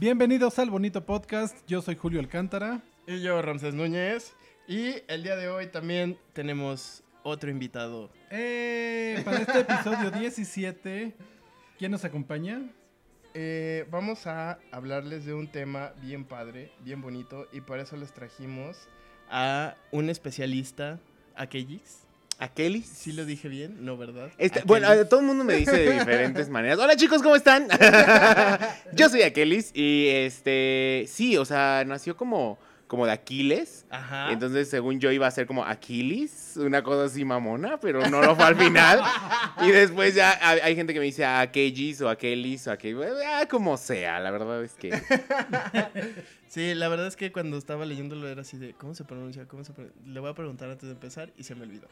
Bienvenidos al bonito podcast. Yo soy Julio Alcántara. Y yo, Ramsés Núñez. Y el día de hoy también tenemos otro invitado. Eh, para este episodio 17, ¿quién nos acompaña? Eh, vamos a hablarles de un tema bien padre, bien bonito, y por eso les trajimos a un especialista, a. ¿A Kelly? Sí lo dije bien, ¿no, verdad? Este, bueno, todo el mundo me dice de diferentes maneras. Hola chicos, ¿cómo están? Yo soy Akelis y este, sí, o sea, nació como como de Aquiles. Ajá. Entonces, según yo, iba a ser como Aquiles, una cosa así mamona, pero no lo fue al final. y después ya hay, gente que me dice Akelis o Akelis o Akelis, ah, como sea, la verdad es que... sí, la verdad es que cuando estaba leyéndolo era así de, ¿cómo se pronuncia? ¿Cómo se pronuncia? Le voy a preguntar antes de empezar y se me olvidó.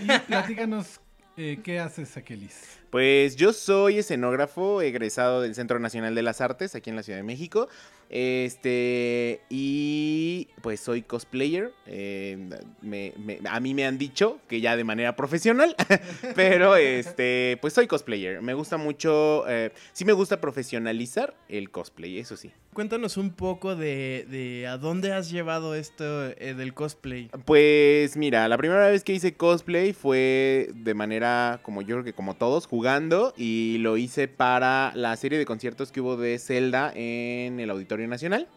Y platícanos eh, ¿Qué haces, Akelis? Pues yo soy escenógrafo egresado del Centro Nacional de las Artes aquí en la Ciudad de México. Este, y pues soy cosplayer. Eh, a mí me han dicho que ya de manera profesional, pero este, pues soy cosplayer. Me gusta mucho, eh, sí me gusta profesionalizar el cosplay, eso sí. Cuéntanos un poco de, a dónde has llevado esto eh, del cosplay. Pues mira, la primera vez que hice cosplay fue de manera, como yo creo que como todos, jugando y lo hice para la serie de conciertos que hubo de Zelda en el Auditorio Nacional.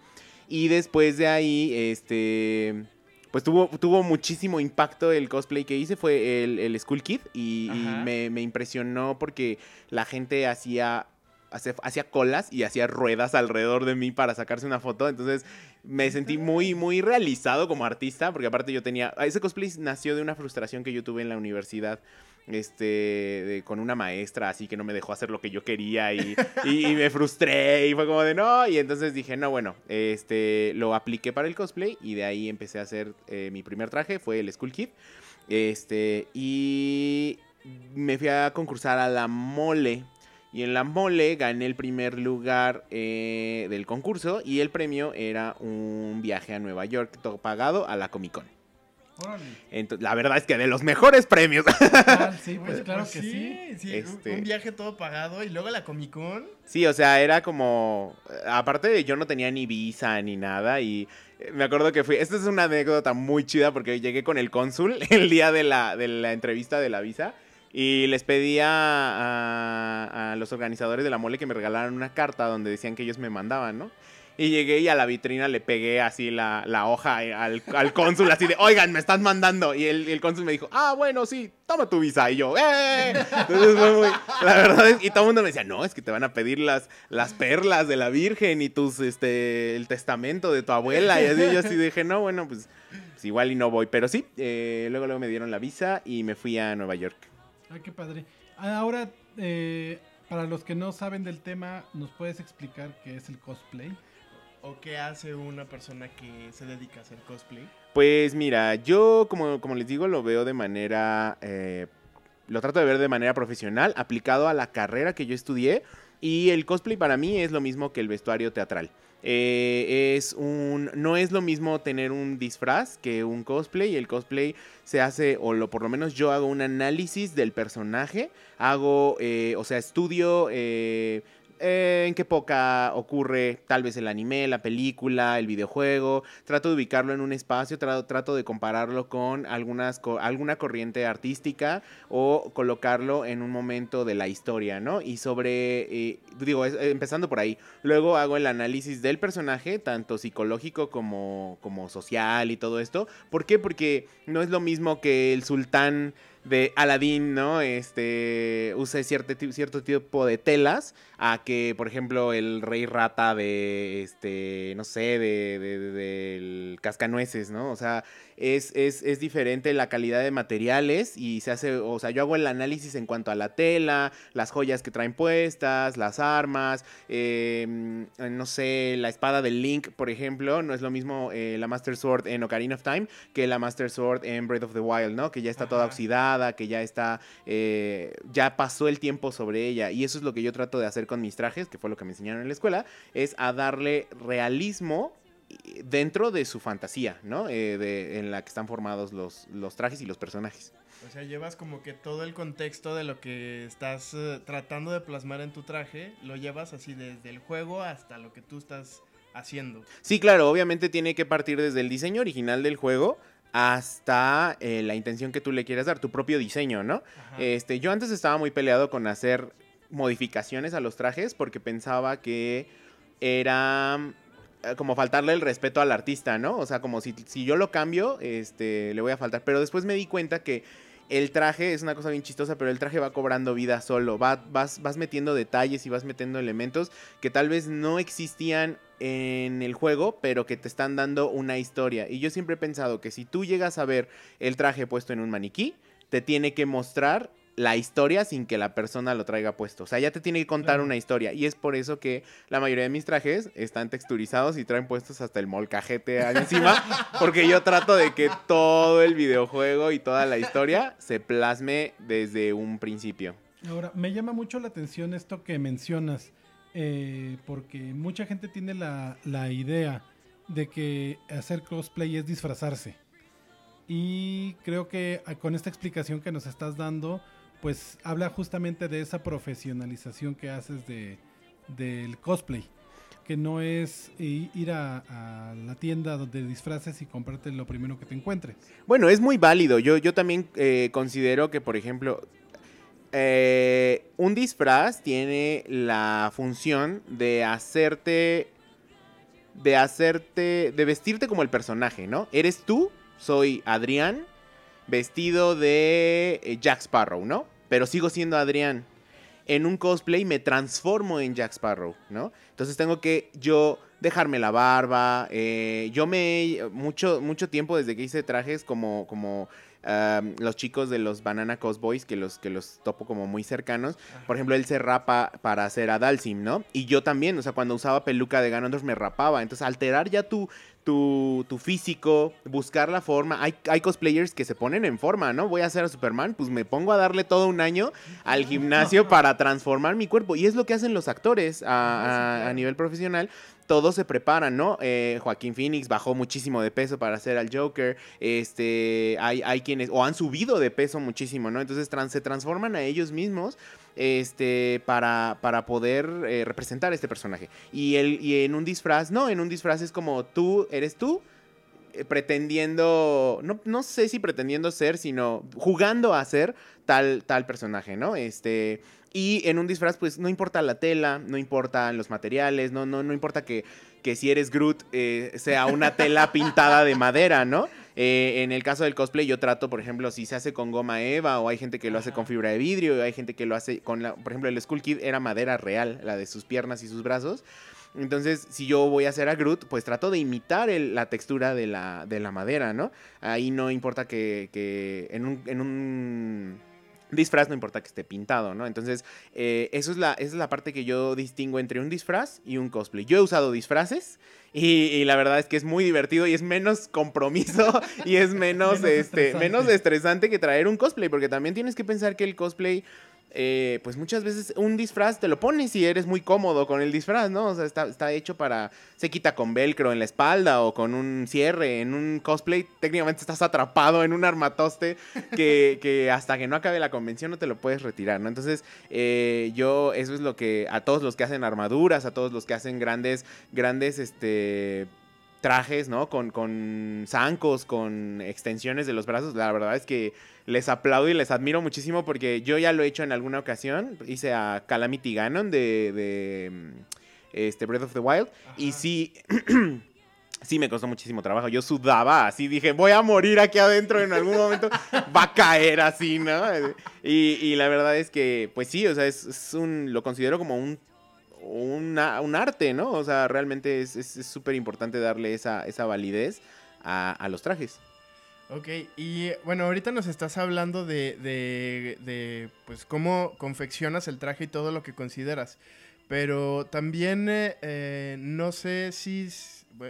Y después de ahí, este, pues tuvo, tuvo muchísimo impacto el cosplay que hice, fue el, el School Kid y, me, impresionó porque la gente hacía, hacía, colas y hacía ruedas alrededor de mí para sacarse una foto, entonces me sentí muy, muy realizado como artista, porque aparte yo tenía, ese cosplay nació de una frustración que yo tuve en la universidad este, con una maestra así que no me dejó hacer lo que yo quería y, me frustré y fue como de no, y entonces dije, no, bueno, este, lo apliqué para el cosplay y de ahí empecé a hacer eh, mi primer traje, fue el School Kid, este, y me fui a concursar a la mole. Y en la mole gané el primer lugar eh, del concurso y el premio era un viaje a Nueva York, todo pagado a la Comic Con la verdad es que de los mejores premios. sí, pues, pues claro pues que sí. Este un viaje todo pagado y luego la Comic Con. Sí, o sea, era como. Aparte de yo no tenía ni visa ni nada y. Eh, me acuerdo que fui. Esta es una anécdota muy chida porque llegué con el cónsul el día de la, de la entrevista de la visa. Y les pedía a, a, los organizadores de la mole que me regalaran una carta donde decían que ellos me mandaban, ¿no? Y llegué y a la vitrina le pegué así la, la hoja al, al, cónsul, así de, oigan, me están mandando. Y el, el, cónsul me dijo, ah, bueno, sí, toma tu visa. Y yo, ¡eh! Entonces fue muy, la verdad es, y todo el mundo me decía, no, es que te van a pedir las, las perlas de la Virgen y tus, este, el testamento de tu abuela. Y así, yo así dije, no, bueno, pues, pues igual y no voy. Pero sí, eh, luego, luego me dieron la visa y me fui a Nueva York. Ay, qué padre. Ahora, eh, para los que no saben del tema, ¿nos puedes explicar qué es el cosplay? ¿O qué hace una persona que se dedica a hacer cosplay? Pues mira, yo como, como les digo lo veo de manera... Eh, lo trato de ver de manera profesional, aplicado a la carrera que yo estudié. Y el cosplay para mí es lo mismo que el vestuario teatral. Eh, es un. No es lo mismo tener un disfraz que un cosplay. El cosplay se hace, o lo, por lo menos yo hago un análisis del personaje. Hago, eh, o sea, estudio en qué época ocurre tal vez el anime, la película, el videojuego. Trato de ubicarlo en un espacio, trato, de compararlo con algunas, alguna corriente artística o colocarlo en un momento de la historia, ¿no? Y sobre, eh, digo, empezando por ahí. Luego hago el análisis del personaje, tanto psicológico como, como social y todo esto. ¿Por qué? Porque no es lo mismo que el sultán de Aladdin, ¿no? Este, use cierto, cierto tipo de telas a que, por ejemplo, el rey rata de, este, no sé, de, del cascanueces, ¿no? O sea, es, es, es, diferente la calidad de materiales y se hace, o sea, yo hago el análisis en cuanto a la tela, las joyas que traen puestas, las armas, em, no sé, la espada del Link, por ejemplo, no es lo mismo eh, la Master Sword en Ocarina of Time que la Master Sword en Breath of the Wild, ¿no? Que ya está toda oxidada, que ya está, eh, ya pasó el tiempo sobre ella y eso es lo que yo trato de hacer con mis trajes, que fue lo que me enseñaron en la escuela, es a darle realismo dentro de su fantasía, ¿no? Eh, de, en la que están formados los, los trajes y los personajes. O sea, llevas como que todo el contexto de lo que estás eh, tratando de plasmar en tu traje, lo llevas así desde el juego hasta lo que tú estás haciendo. Sí, claro, obviamente tiene que partir desde el diseño original del juego hasta eh, la intención que tú le quieras dar, tu propio diseño, ¿no? Ajá. Este, yo antes estaba muy peleado con hacer modificaciones a los trajes porque pensaba que era como faltarle el respeto al artista, ¿no? O sea, como si, si yo lo cambio, este, le voy a faltar. Pero después me di cuenta que el traje es una cosa bien chistosa, pero el traje va cobrando vida solo. Va, vas, vas metiendo detalles y vas metiendo elementos que tal vez no existían en el juego, pero que te están dando una historia. Y yo siempre he pensado que si tú llegas a ver el traje puesto en un maniquí, te tiene que mostrar la historia sin que la persona lo traiga puesto. O sea, ya te tiene que contar una historia. Y es por eso que la mayoría de mis trajes están texturizados y traen puestos hasta el molcajete ahí encima. porque yo trato de que todo el videojuego y toda la historia se plasme desde un principio. Ahora, me llama mucho la atención esto que mencionas, eh, porque mucha gente tiene la, la idea de que hacer cosplay es disfrazarse. Y creo que ah, con esta explicación que nos estás dando, pues habla justamente de esa profesionalización que haces de, del cosplay. Que no es i- ir a, la tienda de disfraces y comprarte lo primero que te encuentres. Bueno, es muy válido. Yo, yo también eh, considero que, por ejemplo, eh, un disfraz tiene la función de hacerte. De hacerte. De vestirte como el personaje, ¿no? Eres tú, soy Adrián, vestido de eh, Jack Sparrow, ¿no? Pero sigo siendo Adrián. En un cosplay me transformo en Jack Sparrow, ¿no? Entonces tengo que yo dejarme la barba. eh, yo me. Mucho, mucho tiempo desde que hice trajes como. como um, los chicos de los Banana Cosboys, que los, que los topo como muy cercanos. Por ejemplo, él se rapa para hacer a Dalsim, ¿no? Y yo también, o sea, cuando usaba peluca de Ganondorf me rapaba. Entonces, alterar ya tu, tu, tu físico, buscar la forma. Hay, hay cosplayers que se ponen en forma, ¿no? Voy a hacer a Superman, pues me pongo a darle todo un año al gimnasio para transformar mi cuerpo. Y es lo que hacen los actores a, a- a nivel profesional. Todos se preparan, ¿no? Eh, Joaquín Phoenix bajó muchísimo de peso para hacer al Joker. Este, hay, hay quienes, o han subido de peso muchísimo, ¿no? Entonces trans- se transforman a ellos mismos este, para, para poder eh, representar este personaje. Y, el, y en un disfraz, no, en un disfraz es como tú, eres tú, eh, pretendiendo, no, no sé si pretendiendo ser, sino jugando a ser tal, tal personaje, ¿no? Este, y en un disfraz, pues no importa la tela, no importan los materiales, no, no, no importa que, que si eres Groot eh, sea una tela pintada de madera, ¿no? Eh, en el caso del cosplay, yo trato, por ejemplo, si se hace con goma eva, o hay gente que lo hace con fibra de vidrio, o hay gente que lo hace con la. Por ejemplo, el Skull Kid era madera real, la de sus piernas y sus brazos. Entonces, si yo voy a hacer a Groot, pues trato de imitar el- la textura de la, de la madera, ¿no? Ahí no importa que, que en, un, en un disfraz no importa que esté pintado, ¿no? Entonces, eh, eso es la, esa es la parte que yo distingo entre un disfraz y un cosplay. Yo he usado disfraces y, y la verdad es que es muy divertido y es menos compromiso y es menos, Menos este, estresante. menos estresante que traer un cosplay, porque también tienes que pensar que el cosplay eh, pues muchas veces un disfraz te lo pones y eres muy cómodo con el disfraz, ¿no? O sea, está, está hecho para... Se quita con velcro en la espalda o con un cierre. En un cosplay técnicamente estás atrapado en un armatoste que, que hasta que no acabe la convención no te lo puedes retirar, ¿no? Entonces, eh, yo eso es lo que a todos los que hacen armaduras, a todos los que hacen grandes, grandes, este trajes, ¿no? Con, con zancos, con extensiones de los brazos. La verdad es que les aplaudo y les admiro muchísimo porque yo ya lo he hecho en alguna ocasión. Hice a Calamity Ganon de, de, este, Breath of the Wild. Y sí, sí me costó muchísimo trabajo. Yo sudaba así, dije, voy a morir aquí adentro en algún momento. Va a caer así, ¿no? Y, y la verdad es que, pues sí, o sea, es, es un, lo considero como un un arte, ¿no? O sea, realmente es súper importante darle esa, esa validez a, a los trajes. Ok, y bueno, ahorita nos estás hablando de, de, de, pues cómo confeccionas el traje y todo lo que consideras. Pero también eh, eh, no sé si,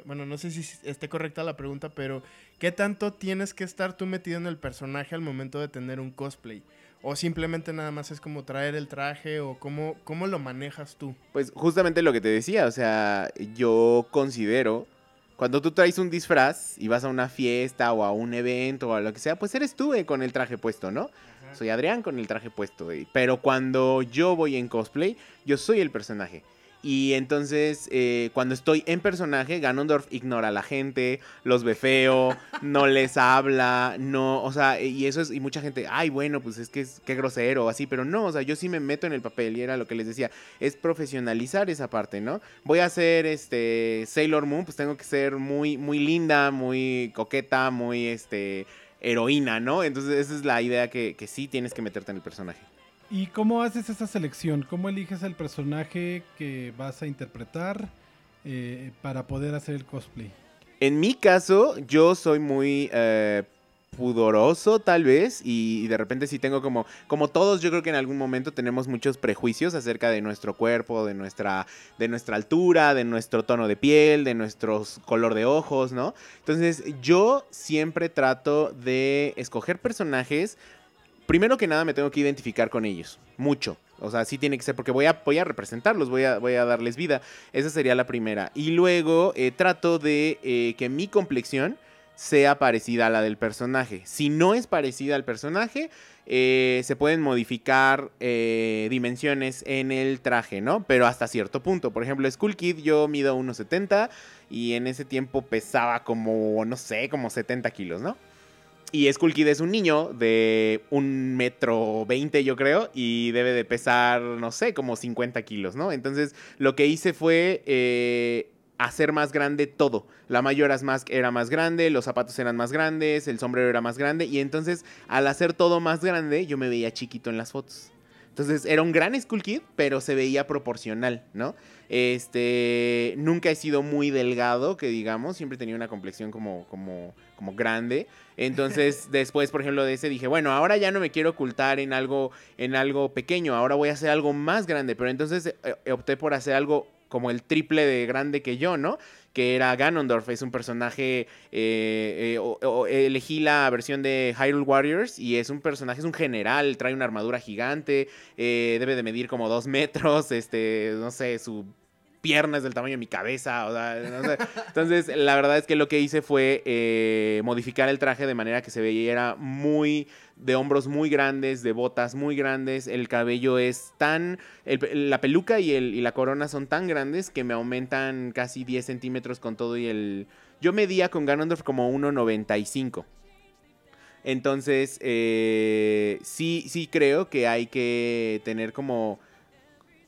bueno, no sé si esté correcta la pregunta, pero ¿qué tanto tienes que estar tú metido en el personaje al momento de tener un cosplay? O simplemente nada más es como traer el traje o cómo, cómo lo manejas tú. Pues justamente lo que te decía, o sea, yo considero Cuando tú traes un disfraz y vas a una fiesta o a un evento o a lo que sea, pues eres tú eh, con el traje puesto, ¿no? Soy Adrián con el traje puesto. eh. Pero cuando yo voy en cosplay, yo soy el personaje. Y entonces, eh, cuando estoy en personaje, Ganondorf ignora a la gente, los ve feo, no les habla, no, o sea, y eso es, y mucha gente, ay, bueno, pues es que es qué grosero, así, pero no, o sea, yo sí me meto en el papel y era lo que les decía, es profesionalizar esa parte, ¿no? Voy a ser, este, Sailor Moon, pues tengo que ser muy, muy linda, muy coqueta, muy, este, heroína, ¿no? Entonces, esa es la idea que, que sí tienes que meterte en el personaje. ¿Y cómo haces esa selección? ¿Cómo eliges el personaje que vas a interpretar eh, para poder hacer el cosplay? En mi caso, yo soy muy eh, pudoroso, tal vez, y, de repente sí tengo como, como todos, yo creo que en algún momento tenemos muchos prejuicios acerca de nuestro cuerpo, de nuestra, de nuestra altura, de nuestro tono de piel, de nuestro color de ojos, ¿no? Entonces, yo siempre trato de escoger personajes. Primero que nada, me tengo que identificar con ellos, mucho. O sea, sí tiene que ser porque voy a, representarlos, voy a, voy a darles vida. Esa sería la primera. Y luego eh, trato de eh, que mi complexión sea parecida a la del personaje. Si no es parecida al personaje, eh, se pueden modificar eh, dimensiones en el traje, ¿no? Pero hasta cierto punto. Por ejemplo, Skull Kid yo mido 1,70 y en ese tiempo pesaba como, no sé, como 70 kilos, ¿no? Y Skull Kid es un niño de un metro veinte, yo creo, y debe de pesar, no sé, como 50 kilos, ¿no? Entonces, lo que hice fue eh, hacer más grande todo. La Majora's Mask era más grande, los zapatos eran más grandes, el sombrero era más grande, y entonces, al hacer todo más grande, yo me veía chiquito en las fotos. Entonces era un gran Skull Kid, pero se veía proporcional, ¿no? Este, nunca he sido muy delgado, que digamos, siempre tenía una complexión como, como, como grande. Entonces, después, por ejemplo, de ese dije, bueno, ahora ya no me quiero ocultar en algo, en algo pequeño, ahora voy a hacer algo más grande. Pero entonces eh, opté por hacer algo como el triple de grande que yo, ¿no? Que era Ganondorf, es un personaje, eh, eh, elegí la versión de Hyrule Warriors y es un personaje, es un general, trae una armadura gigante, eh, debe de medir como dos metros, este, no sé, su pierna es del tamaño de mi cabeza, o sea, no sé. Entonces, la verdad es que lo que hice fue eh, modificar el traje de manera que se viera muy de hombros muy grandes, de botas muy grandes, el cabello es tan, la peluca y, el, la corona son tan grandes que me aumentan casi 10 centímetros con todo y el... Yo medía con Ganondorf como 1,95. Entonces, eh, sí, sí creo que hay que tener como...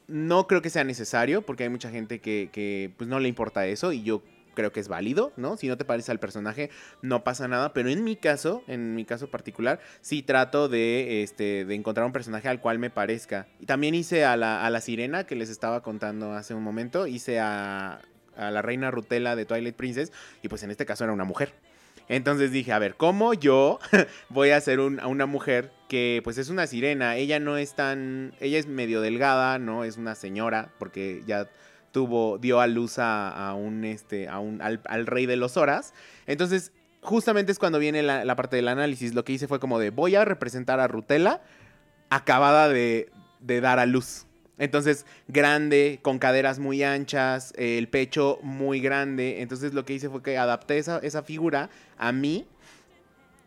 No creo que sea necesario, porque hay mucha gente que, que, pues no le importa eso y yo creo que es válido, ¿no? Si no te parece al personaje, no pasa nada, pero en mi caso, en mi caso particular, sí trato de, este, de encontrar un personaje al cual me parezca. Y también hice a la, a la sirena que les estaba contando hace un momento, hice a, a la reina Rutela de Twilight Princess y pues en este caso era una mujer. Entonces dije, a ver, ¿cómo yo voy a ser un- a una mujer que pues es una sirena? Ella no es tan, ella es medio delgada, ¿no? Es una señora, porque ya tuvo, dio a luz a, un, este, a un, al, rey de los horas. Entonces, justamente es cuando viene la, parte del análisis. Lo que hice fue como de, voy a representar a Rutela acabada de dar a luz. Entonces, grande, con caderas muy anchas, eh, el pecho muy grande. Entonces, lo que hice fue que adapté esa, esa figura a mí.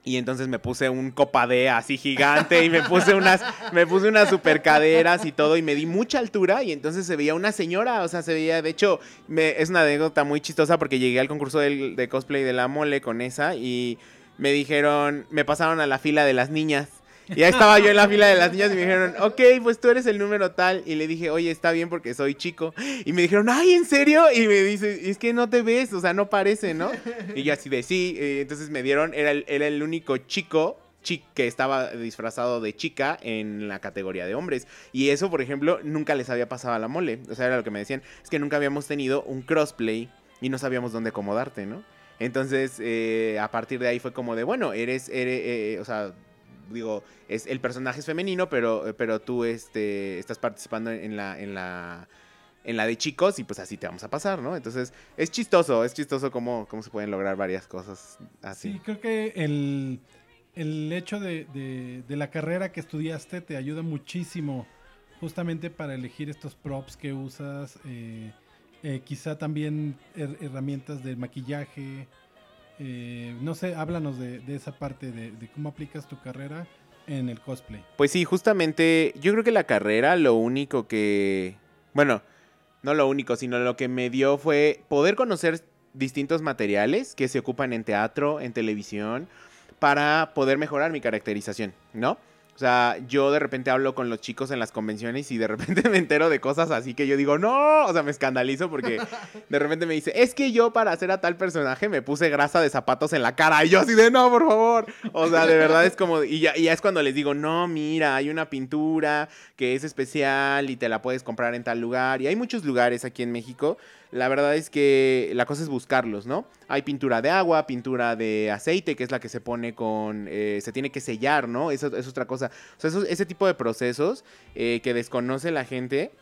Y entonces me puse un copadea así gigante y me puse unas, me puse unas super caderas y todo y me di mucha altura y entonces se veía una señora, o sea, se veía, de hecho, me- es una anécdota muy chistosa porque llegué al concurso del- de cosplay de la mole con esa y me dijeron, me pasaron a la fila de las niñas. Y ahí estaba yo en la fila de las niñas y me dijeron, ok, pues tú eres el número tal. Y le dije, oye, está bien porque soy chico. Y me dijeron, ay, ¿en serio? Y me dice, es que no te ves, o sea, no parece, ¿no? Y yo así de sí. entonces me dieron, era el, era el único chico chi- que estaba disfrazado de chica en la categoría de hombres. Y eso, por ejemplo, nunca les había pasado a la mole. O sea, era lo que me decían. Es que nunca habíamos tenido un crossplay y no sabíamos dónde acomodarte, ¿no? Entonces, eh, a partir de ahí fue como de, bueno, eres, eres eh, o sea, digo, es, el personaje es femenino, pero, pero tú este, estás participando en la, en la, en la de chicos y pues así te vamos a pasar, ¿no? Entonces, es chistoso, es chistoso cómo, cómo se pueden lograr varias cosas así. Sí, creo que el, el hecho de, de- de la carrera que estudiaste te ayuda muchísimo justamente para elegir estos props que usas, eh, eh, quizá también her- herramientas de maquillaje. Eh, no sé, háblanos de, esa parte de cómo aplicas tu carrera en el cosplay. Pues sí, justamente yo creo que la carrera lo único que, bueno, no lo único, sino lo que me dio fue poder conocer distintos materiales que se ocupan en teatro, en televisión, para poder mejorar mi caracterización, ¿no? Sea, yo de repente hablo con los chicos en las convenciones y de repente me entero de cosas así que yo digo, no, o sea, me escandalizo porque de repente me dice, es que yo para hacer a tal personaje me puse grasa de zapatos en la cara. Y yo así de, no, por favor. O sea, de verdad es como, y ya, y ya es cuando les digo, no, mira, hay una pintura que es especial y te la puedes comprar en tal lugar. Y hay muchos lugares aquí en México. La verdad es que la cosa es buscarlos, ¿no? Hay pintura de agua, pintura de aceite, que es la que se pone con, eh, se tiene que sellar, ¿no? Eso es otra cosa. O sea, ese tipo de procesos eh, que desconoce la gente.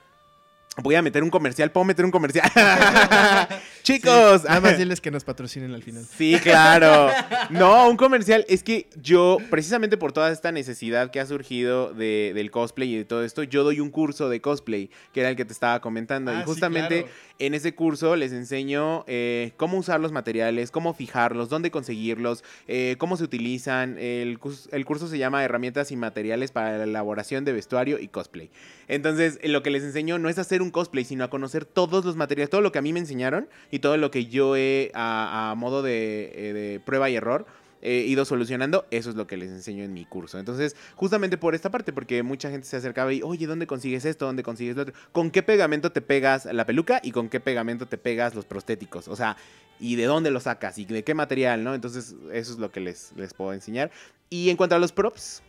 Voy a meter un comercial, ¿puedo meter un comercial? Chicos, Nada más diles que nos patrocinen al final. Sí, claro. No, un comercial. Es que yo, precisamente por toda esta necesidad que ha surgido de- del cosplay y de todo esto, yo doy un curso de cosplay, que era el que te estaba comentando. Ah, y sí, justamente claro. en ese curso les enseño eh, cómo usar los materiales, cómo fijarlos, dónde conseguirlos, eh, cómo se utilizan. El, el curso se llama Herramientas y Materiales para la elaboración de vestuario y cosplay. Entonces, lo que les enseño no es hacer un cosplay, sino a conocer todos los materiales, todo lo que a mí me enseñaron y todo lo que yo he, a, modo de, eh, de prueba y error, he ido solucionando. Eso es lo que les enseño en mi curso. Entonces, justamente por esta parte, porque mucha gente se acercaba y, oye, ¿dónde consigues esto? ¿Dónde consigues lo otro? ¿Con qué pegamento te pegas la peluca y con qué pegamento te pegas los prostéticos? O sea, ¿y de dónde lo sacas? ¿Y de qué material? ¿no? Entonces, eso es lo que les, les puedo enseñar. Y en cuanto a los props,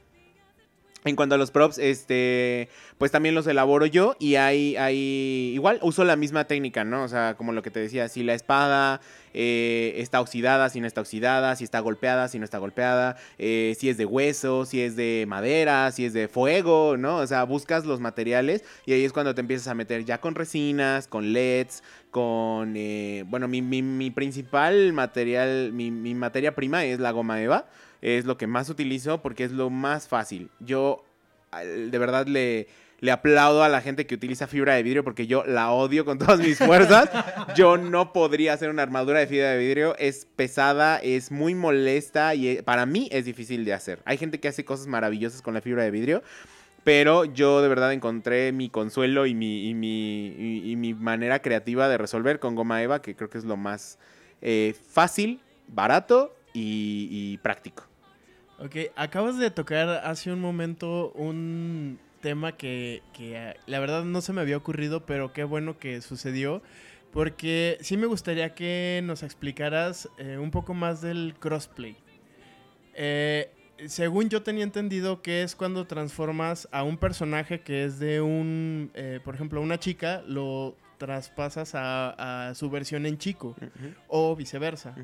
en cuanto a los props, este, pues también los elaboro yo y hay, hay, igual uso la misma técnica, ¿no? O sea, como lo que te decía, si la espada eh, está oxidada, si no está oxidada, si está golpeada, si no está golpeada, eh, si es de hueso, si es de madera, si es de fuego, ¿no? O sea, buscas los materiales y ahí es cuando te empiezas a meter ya con resinas, con LEDs, con, eh, bueno, mi, mi- mi principal material, mi, mi materia prima es la goma eva. Es lo que más utilizo porque es lo más fácil. Yo de verdad le, le aplaudo a la gente que utiliza fibra de vidrio porque yo la odio con todas mis fuerzas. Yo no podría hacer una armadura de fibra de vidrio. Es pesada, es muy molesta y eh, para mí es difícil de hacer. Hay gente que hace cosas maravillosas con la fibra de vidrio. Pero yo de verdad encontré mi consuelo y mi, y mi, y- y mi manera creativa de resolver con goma eva, que creo que es lo más eh, fácil, barato y práctico. Ok, acabas de tocar hace un momento un tema que, que, eh, la verdad no se me había ocurrido, pero qué bueno que sucedió. Porque sí me gustaría que nos explicaras eh, un poco más del crossplay. Eh, según yo tenía entendido que es cuando transformas a un personaje que es de un, eh, por ejemplo, una chica, lo traspasas a, a su versión en chico o viceversa.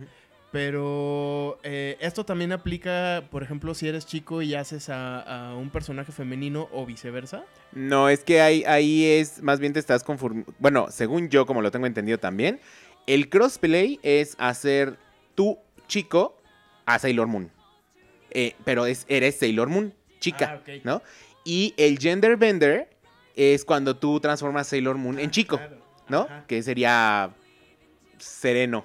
Pero eh, esto también aplica, por ejemplo, si eres chico y haces a, a un personaje femenino o viceversa. No, es que ahí, ahí es, más bien te estás conformando. Bueno, según yo, como lo tengo entendido también, el crossplay es hacer tu chico a Sailor Moon. Eh, pero es, eres Sailor Moon, chica, Ah. ¿no? Y el gender bender es cuando tú transformas Sailor Moon en chico, Claro. ¿no? Ajá. Que sería sereno,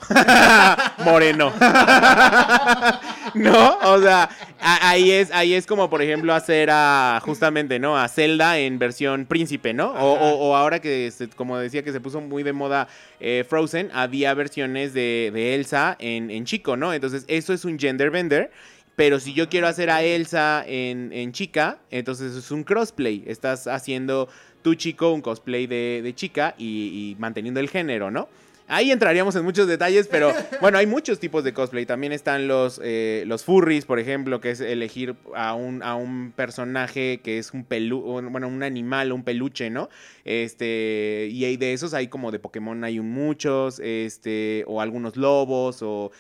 moreno. ¿No? O sea, ahí es, ahí es como, por ejemplo, hacer a, justamente, ¿no? A Zelda en versión príncipe, ¿no? O, Ajá. o- o ahora que, se- como decía, que se puso muy de moda eh, Frozen, había versiones de, de Elsa en, en chico, ¿no? Entonces, eso es un gender bender. Pero si yo quiero hacer a Elsa en, en chica, entonces es un crossplay. Estás haciendo tu chico un cosplay de, de chica y, y manteniendo el género, ¿no? Ahí entraríamos en muchos detalles, pero bueno, hay muchos tipos de cosplay. También están los, eh, los furries, por ejemplo, que es elegir a un, a un personaje que es un pelu bueno, un animal, un peluche, ¿no? Este, y hay de esos hay como de Pokémon hay un muchos, este, o algunos lobos, o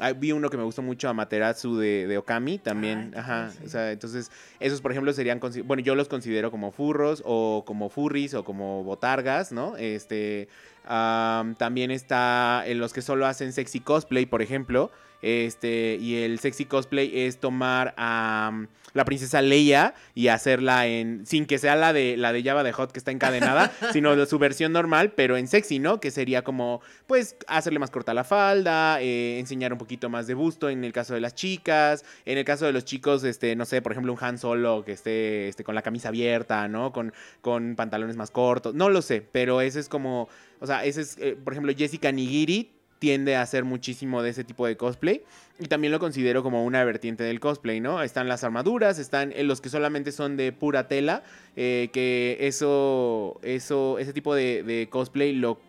ah, vi uno que me gustó mucho, Amaterasu de, de Okami, también, Ah, ajá, sí. o sea, entonces, esos, por ejemplo, serían, bueno, yo los considero como furros, o como furries, o como botargas, ¿no? Este, am, también está en los que solo hacen sexy cosplay, por ejemplo, Este, y el sexy cosplay es tomar a um, la princesa Leia y hacerla en. sin que sea la de la de Java de Hot que está encadenada, sino su versión normal, pero en sexy, ¿no? Que sería como, pues, hacerle más corta la falda, eh, enseñar un poquito más de busto en el caso de las chicas. En el caso de los chicos, este, no sé, por ejemplo, un Han Solo que esté este, con la camisa abierta, ¿no? Con, con pantalones más cortos. No lo sé, pero ese es como. O sea, ese es, eh, por ejemplo, Jessica Nigiri tiende a hacer muchísimo de ese tipo de cosplay. Y también lo considero como una vertiente del cosplay, ¿no? Están las armaduras, están eh, los que solamente son de pura tela, eh, que eso, eso, ese tipo de, cosplay lo,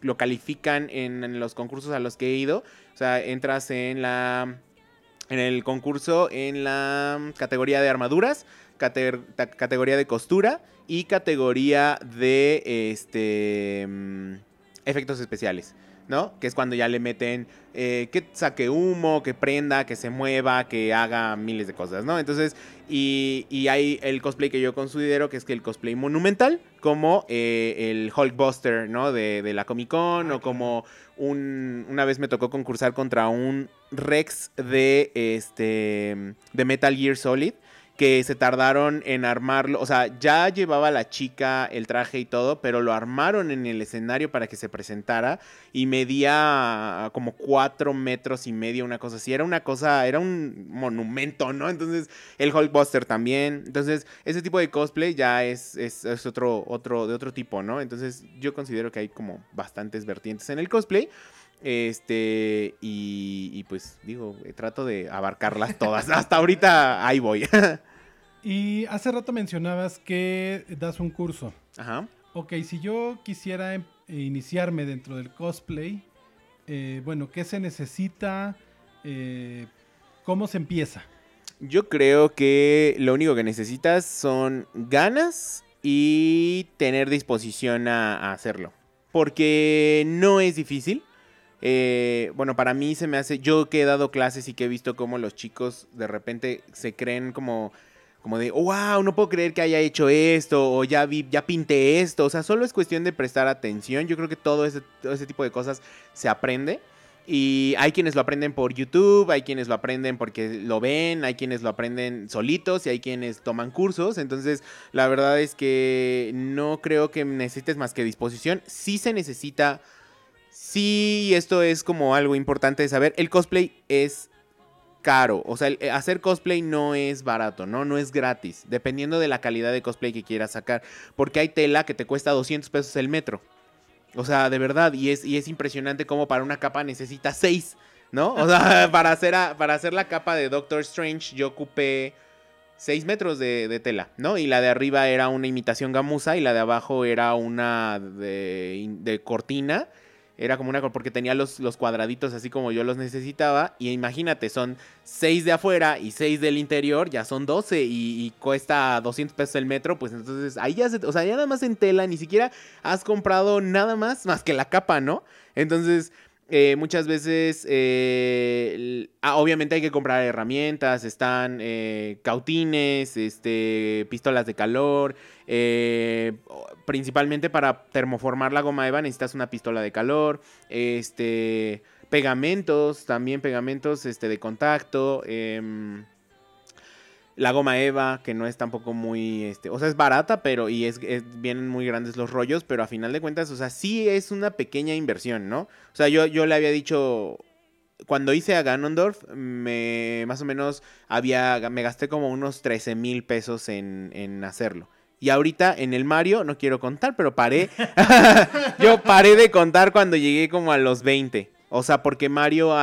lo califican en, los concursos a los que he ido. O sea, entras en la... En el concurso en la categoría de armaduras, categoría de costura y categoría de este mm, efectos especiales. ¿No? Que es cuando ya le meten eh, que saque humo, que prenda, que se mueva, que haga miles de cosas, ¿no? Entonces, y, y hay el cosplay que yo considero que es que el cosplay monumental, como eh, el Hulkbuster, ¿no? De, de la Comic Con, o como un, una vez me tocó concursar contra un Rex de, este, de Metal Gear Solid que se tardaron en armarlo. O sea, ya llevaba la chica el traje y todo, pero lo armaron en el escenario para que se presentara y medía como cuatro metros y medio, una cosa así. Era una cosa, era un monumento, ¿no? Entonces, el Hulkbuster también. Entonces, ese tipo de cosplay ya es, es, otro, otro, de otro tipo, ¿no? Entonces, yo considero que hay como bastantes vertientes en el cosplay. Este, y, y, pues digo, trato de abarcarlas todas. Hasta ahorita ahí voy. y hace rato mencionabas que das un curso. Ajá. Ok, si yo quisiera em, iniciarme dentro del cosplay, eh, bueno, ¿qué se necesita? Eh, ¿Cómo se empieza? Yo creo que lo único que necesitas son ganas y tener disposición a hacerlo. Porque no es difícil. Eh, bueno, para mí se me hace, yo que he dado clases y que he visto cómo los chicos de repente se creen como, como de, wow, no puedo creer que haya hecho esto, o ya vi, ya pinté esto, o sea, solo es cuestión de prestar atención, yo creo que todo ese, todo ese tipo de cosas se aprende. Y hay quienes lo aprenden por YouTube, hay quienes lo aprenden porque lo ven, hay quienes lo aprenden solitos y hay quienes toman cursos. Entonces, la verdad es que no creo que necesites más que disposición. Sí se necesita Sí, esto es como algo importante de saber. El cosplay es caro. O sea, eh, hacer cosplay no es barato, ¿no? No es gratis. Dependiendo de la calidad de cosplay que quieras sacar. Porque hay tela que te cuesta 200 pesos el metro. O sea, de verdad. Y es, y es impresionante cómo para una capa necesitas 6, ¿no? O sea, para hacer, para hacer la capa de Doctor Strange yo ocupé 6 metros de, tela, ¿no? Y la de arriba era una imitación gamuza y la de abajo era una de cortina era como una... porque tenía los, los cuadraditos así como yo los necesitaba. Y imagínate, son 6 de afuera y 6 del interior, ya son 12 y, cuesta 200 pesos el metro. Pues entonces ahí ya se... O sea, ya nada más en tela, ni siquiera has comprado nada más más que la capa, ¿no? Entonces... Eh, muchas veces, eh, ah, obviamente hay que comprar herramientas, están eh, cautines, este, pistolas de calor, principalmente para termoformar la goma eva necesitas una pistola de calor, este, pegamentos, también pegamentos este, de contacto, em, la goma Eva, que no es tampoco muy, este, o sea, es barata, pero, y es, vienen muy grandes los rollos, pero a final de cuentas, o sea, sí es una pequeña inversión, ¿no? O sea, yo, yo le había dicho, cuando hice a Ganondorf, me, más o menos, había, me gasté como unos 13 mil pesos en, en hacerlo. Y ahorita en el Mario, no quiero contar, pero paré. yo paré de contar cuando llegué como a los 20. O sea, porque Mario,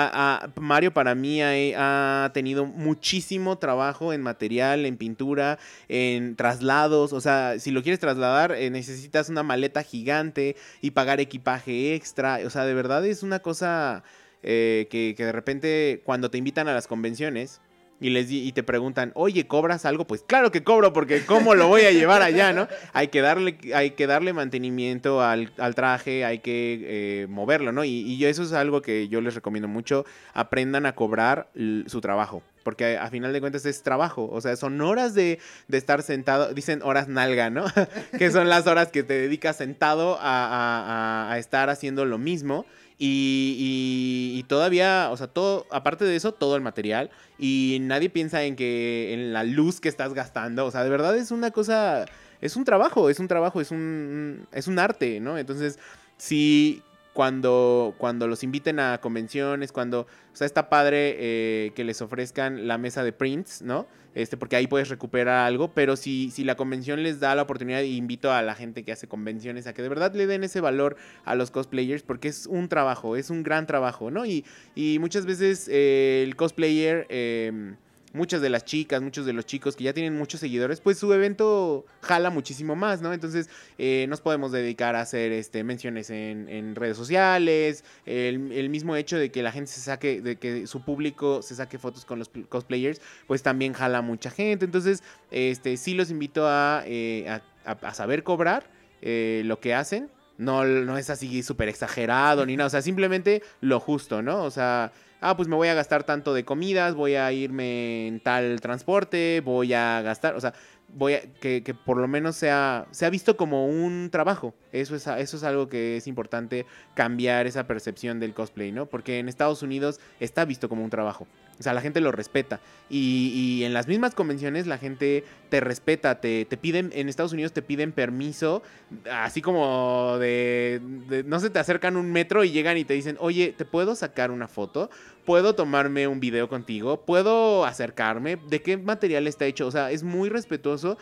Mario para mí ha, tenido muchísimo trabajo en material, en pintura, en traslados. O sea, si lo quieres trasladar, eh, necesitas una maleta gigante y pagar equipaje extra. O sea, de verdad es una cosa eh, que, que de repente cuando te invitan a las convenciones, y, les y te preguntan, oye, ¿cobras algo? Pues claro que cobro, porque ¿cómo lo voy a llevar allá, no? Hay que darle, hay que darle mantenimiento al, traje, hay que eh, moverlo, ¿no? Y, y, eso es algo que yo les recomiendo mucho, aprendan a cobrar su trabajo. porque a, final de cuentas es trabajo, o sea, son horas de, estar sentado, dicen horas nalga, ¿no? que son las horas que te dedicas sentado a, a estar haciendo lo mismo. Y, todavía, o sea, todo, aparte de eso, todo el material. Y nadie piensa en que, en la luz que estás gastando. O sea, de verdad es una cosa, es un trabajo, es un trabajo, es un, es un arte, ¿no? Entonces, si cuando, cuando los inviten a convenciones, cuando, o sea, está padre eh, que les ofrezcan la mesa de prints, ¿no? Este, porque ahí puedes recuperar algo, pero si, si la convención les da la oportunidad, invito a la gente que hace convenciones a que de verdad le den ese valor a los cosplayers, porque es un trabajo, es un gran trabajo, ¿no? Y, y muchas veces eh, el cosplayer... Eh, muchas de las chicas, muchos de los chicos que ya tienen muchos seguidores, pues su evento jala muchísimo más, ¿no? Entonces eh, nos podemos dedicar a hacer este, menciones en, redes sociales, el, mismo hecho de que la gente se saque, de que su público se saque fotos con los cosplayers, pues también jala mucha gente. Entonces, este, sí los invito a, eh, a, saber cobrar eh, lo que hacen. No, no es así súper exagerado ni nada, o sea, simplemente lo justo, ¿no? O sea, ah, pues me voy a gastar tanto de comidas, voy a irme en tal transporte, voy a gastar, o sea, voy a, que, por lo menos sea, ha visto como un trabajo. Eso es, eso es algo que es importante cambiar esa percepción del cosplay, ¿no? Porque en Estados Unidos está visto como un trabajo. O sea, la gente lo respeta. Y, en las mismas convenciones la gente te respeta, te, te, piden, en Estados Unidos te piden permiso, así como de, no se te acercan un metro y llegan y te dicen, oye, ¿te puedo sacar una foto? ¿Puedo tomarme un video contigo? ¿Puedo acercarme? ¿De qué material está hecho? O sea, es muy respetuoso.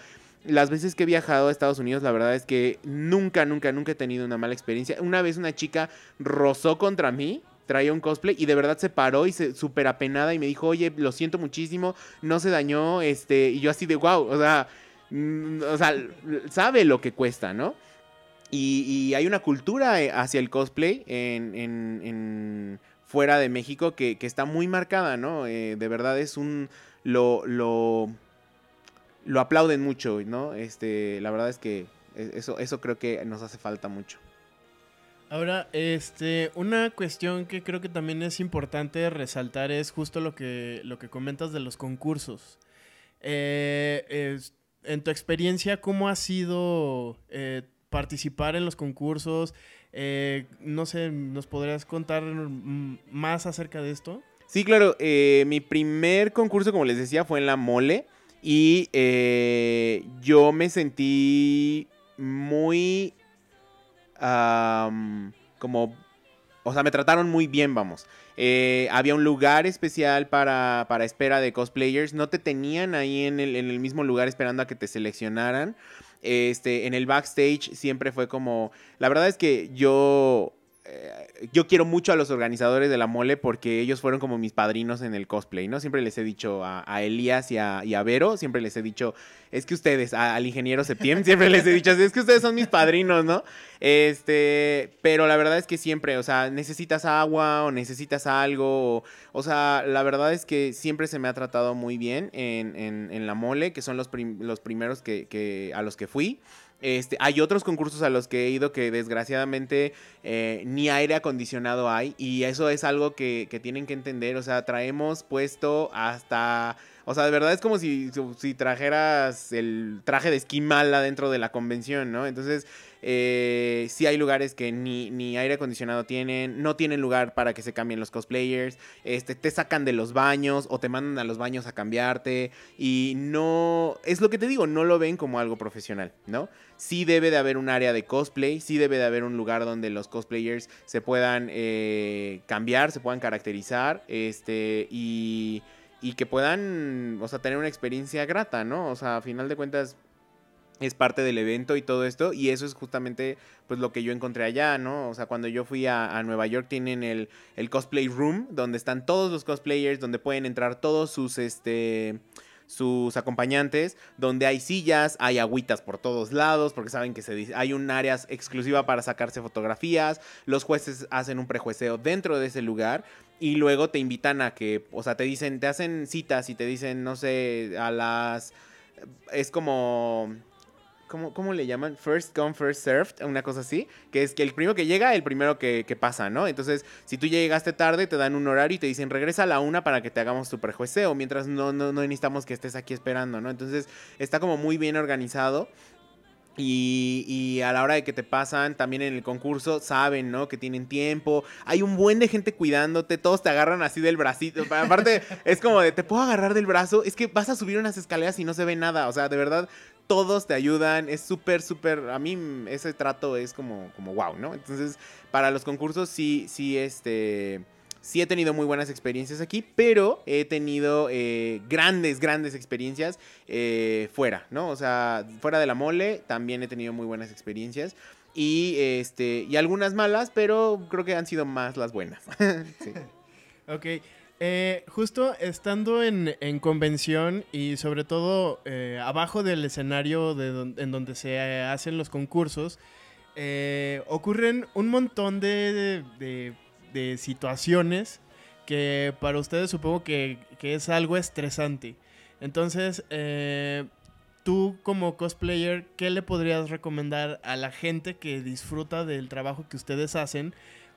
Las veces que he viajado a Estados Unidos, la verdad es que nunca, nunca, nunca he tenido una mala experiencia. Una vez una chica rozó contra mí traía un cosplay y de verdad se paró y se súper apenada y me dijo, oye, lo siento muchísimo, no se dañó, este, y yo así de wow, o sea, mm, o sea, sabe lo que cuesta, ¿no? Y, hay una cultura eh, hacia el cosplay en, en, fuera de México que, está muy marcada, ¿no? Eh, de verdad es un, lo, lo, lo aplauden mucho, ¿no? Este, la verdad es que e, eso, eso creo que nos hace falta mucho. Ahora, este, una cuestión que creo que también es importante resaltar es justo lo que, lo que comentas de los concursos. Eh, en tu experiencia, ¿cómo ha sido eh, participar en los concursos? Eh, no sé, ¿nos podrías contar más acerca de esto? Sí, claro. mi primer concurso, como les decía, fue en la mole. Y yo me sentí muy como, o sea, me trataron muy bien, vamos. Eh, había un lugar especial para, para, espera de cosplayers. No te tenían ahí en el, en el mismo lugar esperando a que te seleccionaran. Este, en el backstage siempre fue como. La verdad es que yo yo quiero mucho a los organizadores de la mole porque ellos fueron como mis padrinos en el cosplay, ¿no? Siempre les he dicho a, Elías y a, Vero, siempre les he dicho, es que ustedes, al ingeniero Septiembre, siempre les he dicho, es que ustedes son mis padrinos, ¿no? Este, pero la verdad es que siempre, o sea, necesitas agua o necesitas algo, o, sea, la verdad es que siempre se me ha tratado muy bien en, la mole, que son los, los primeros que, a los que fui. Este, hay otros concursos a los que he ido que desgraciadamente eh, ni aire acondicionado hay y eso es algo que, tienen que entender. O sea, traemos puesto hasta... O sea, de verdad es como si, si trajeras el traje de esquimal adentro de la convención, ¿no? Entonces, eh, sí hay lugares que ni, aire acondicionado tienen, no tienen lugar para que se cambien los cosplayers, este, te sacan de los baños o te mandan a los baños a cambiarte y no, es lo que te digo, no lo ven como algo profesional, ¿no? Sí debe de haber un área de cosplay, sí debe de haber un lugar donde los cosplayers se puedan eh, cambiar, se puedan caracterizar, este, y, y que puedan, o sea, tener una experiencia grata, ¿no? O sea, a final de cuentas es parte del evento y todo esto. Y eso es justamente pues lo que yo encontré allá, ¿no? O sea, cuando yo fui a, Nueva York tienen el, el, cosplay room, donde están todos los cosplayers, donde pueden entrar todos sus este sus acompañantes, donde hay sillas, hay agüitas por todos lados, porque saben que se hay un área exclusiva para sacarse fotografías, los jueces hacen un prejueceo dentro de ese lugar y luego te invitan a que, o sea, te dicen, te hacen citas y te dicen, no sé, a las es como ¿Cómo, ¿Cómo le llaman? First come, first served, una cosa así. Que es que el primero que llega, el primero que, pasa, ¿no? Entonces, si tú llegaste tarde, te dan un horario y te dicen regresa a la una para que te hagamos tu prejueceo. Mientras no, no, no necesitamos que estés aquí esperando, ¿no? Entonces, está como muy bien organizado. Y, y, a la hora de que te pasan, también en el concurso, saben, ¿no? Que tienen tiempo. Hay un buen de gente cuidándote. Todos te agarran así del bracito. Aparte, es como de, ¿te puedo agarrar del brazo? Es que vas a subir unas escaleras y no se ve nada. O sea, de verdad, todos te ayudan. Es súper, súper. A mí ese trato es como, como wow, ¿no? Entonces, para los concursos, sí, sí, este sí he tenido muy buenas experiencias aquí, pero he tenido eh, grandes, grandes experiencias eh, fuera, ¿no? O sea, fuera de la mole también he tenido muy buenas experiencias. Y, este, y algunas malas, pero creo que han sido más las buenas. sí. Ok. Eh, justo estando en, en, convención y sobre todo eh, abajo del escenario de en donde se hacen los concursos, eh, ocurren un montón de, de, de, situaciones que para ustedes supongo que, que es algo estresante. Entonces, eh, tú como cosplayer, ¿qué le podrías recomendar a la gente que disfruta del trabajo que ustedes hacen?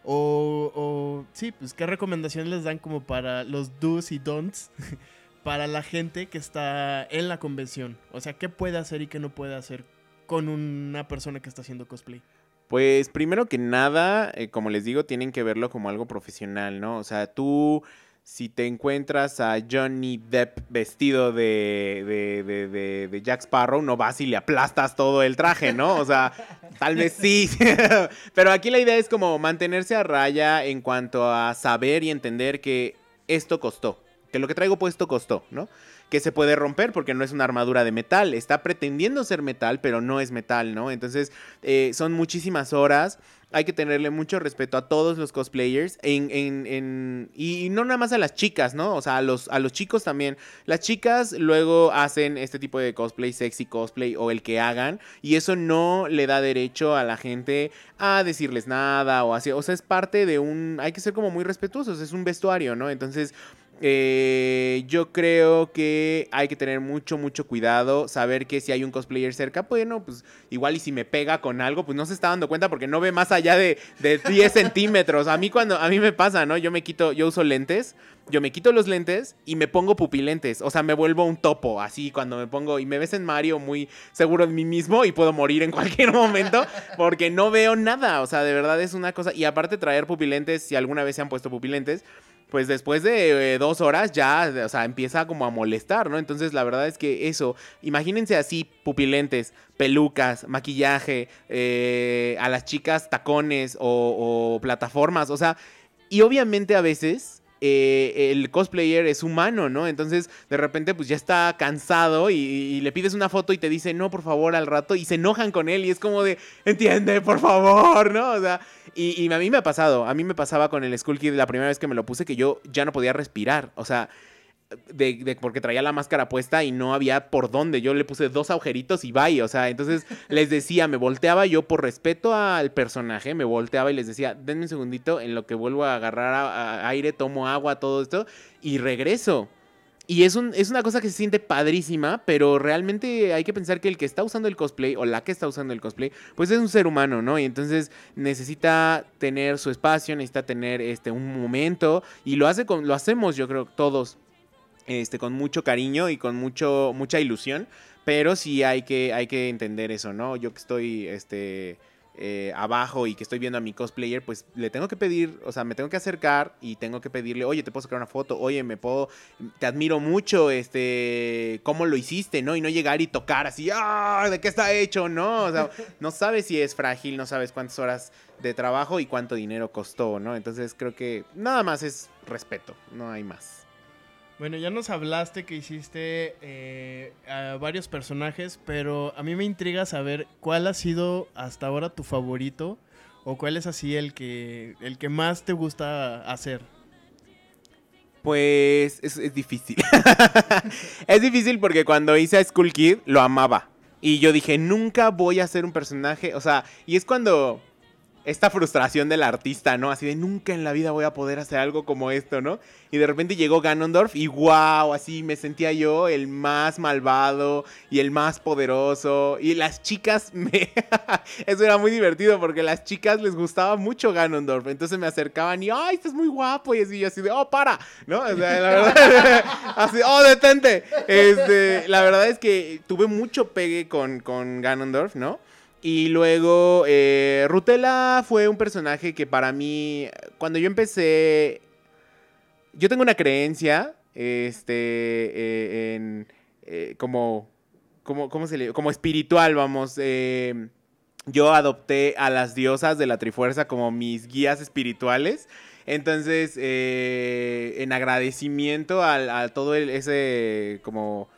O, o, sí, pues qué recomendaciones les dan como para los do's y don'ts para la gente que está en la convención. O sea, ¿qué puede hacer y qué no puede hacer con una persona que está haciendo cosplay? Pues primero que nada, eh, como les digo, tienen que verlo como algo profesional, ¿no? O sea, tú si te encuentras a Johnny Depp vestido de, de, de, de, Jack Sparrow, no vas y le aplastas todo el traje, ¿no? O sea, tal vez sí. Pero aquí la idea es como mantenerse a raya en cuanto a saber y entender que esto costó. Que lo que traigo puesto costó, ¿no? que se puede romper porque no es una armadura de metal. Está pretendiendo ser metal, pero no es metal, ¿no? Entonces, eh, son muchísimas horas. Hay que tenerle mucho respeto a todos los cosplayers. En, en, en, y no nada más a las chicas, ¿no? O sea, a los, a los chicos también. Las chicas luego hacen este tipo de cosplay, sexy cosplay o el que hagan. Y eso no le da derecho a la gente a decirles nada o así. O sea, es parte de un... Hay que ser como muy respetuosos. Es un vestuario, ¿no? Entonces... Eh, yo creo que hay que tener mucho, mucho cuidado. Saber que si hay un cosplayer cerca, bueno, pues igual y si me pega con algo, pues no se está dando cuenta porque no ve más allá de, de 10 centímetros. A mí cuando, a mí me pasa, ¿no? Yo me quito, yo uso lentes, yo me quito los lentes y me pongo pupilentes. O sea, me vuelvo un topo, así cuando me pongo y me ves en Mario muy seguro de mí mismo y puedo morir en cualquier momento porque no veo nada. O sea, de verdad es una cosa. Y aparte traer pupilentes, si alguna vez se han puesto pupilentes, pues después de eh, dos horas ya, o sea, empieza como a molestar, ¿no? Entonces la verdad es que eso, imagínense así, pupilentes, pelucas, maquillaje, eh, a las chicas tacones o, o plataformas, o sea, y obviamente a veces eh, el cosplayer es humano, ¿no? Entonces, de repente, pues ya está cansado y, le pides una foto y te dice, no, por favor, al rato, y se enojan con él y es como de, entiende, por favor, ¿no? O sea, y, y a mí me ha pasado, a mí me pasaba con el Skull Kid la primera vez que me lo puse que yo ya no podía respirar, o sea... De, de, porque traía la máscara puesta y no había por dónde. Yo le puse dos agujeritos y bye. O sea, entonces les decía, me volteaba yo por respeto al personaje, me volteaba y les decía, denme un segundito en lo que vuelvo a agarrar a, a aire, tomo agua, todo esto y regreso. Y es, un, es una cosa que se siente padrísima, pero realmente hay que pensar que el que está usando el cosplay o la que está usando el cosplay, pues es un ser humano, ¿no? Y entonces necesita tener su espacio, necesita tener este, un momento y lo, hace con, lo hacemos, yo creo, todos este, con mucho cariño y con mucho, mucha ilusión, pero sí hay que, hay que entender eso, ¿no? Yo que estoy este, eh, abajo y que estoy viendo a mi cosplayer, pues le tengo que pedir, o sea, me tengo que acercar y tengo que pedirle, oye, te puedo sacar una foto, oye, me puedo, te admiro mucho, este, cómo lo hiciste, ¿no? Y no llegar y tocar así, ¡ah! ¿De qué está hecho? ¿No? O sea, no sabes si es frágil, no sabes cuántas horas de trabajo y cuánto dinero costó, ¿no? Entonces creo que nada más es respeto, no hay más. Bueno, ya nos hablaste que hiciste eh, varios personajes, pero a mí me intriga saber cuál ha sido hasta ahora tu favorito o cuál es así el que, el que más te gusta hacer. Pues es, es difícil. es difícil porque cuando hice a Skull Kid lo amaba. Y yo dije, nunca voy a ser un personaje. O sea, y es cuando esta frustración del artista, ¿no? Así de nunca en la vida voy a poder hacer algo como esto, ¿no? Y de repente llegó Ganondorf y wow, así me sentía yo el más malvado y el más poderoso. Y las chicas me... Eso era muy divertido porque las chicas les gustaba mucho Ganondorf. Entonces me acercaban y, ay, estás muy guapo. Y así, yo así de, oh, para, ¿no? O sea, la verdad, así, oh, detente. Este, la verdad es que tuve mucho pegue con, con Ganondorf, ¿no? Y luego, eh, Rutella fue un personaje que para mí, cuando yo empecé, yo tengo una creencia, este, eh, en, eh, como, como, ¿cómo se le, como espiritual, vamos. yo adopté a las diosas de la Trifuerza como mis guías espirituales. Entonces, en agradecimiento a, todo el- ese como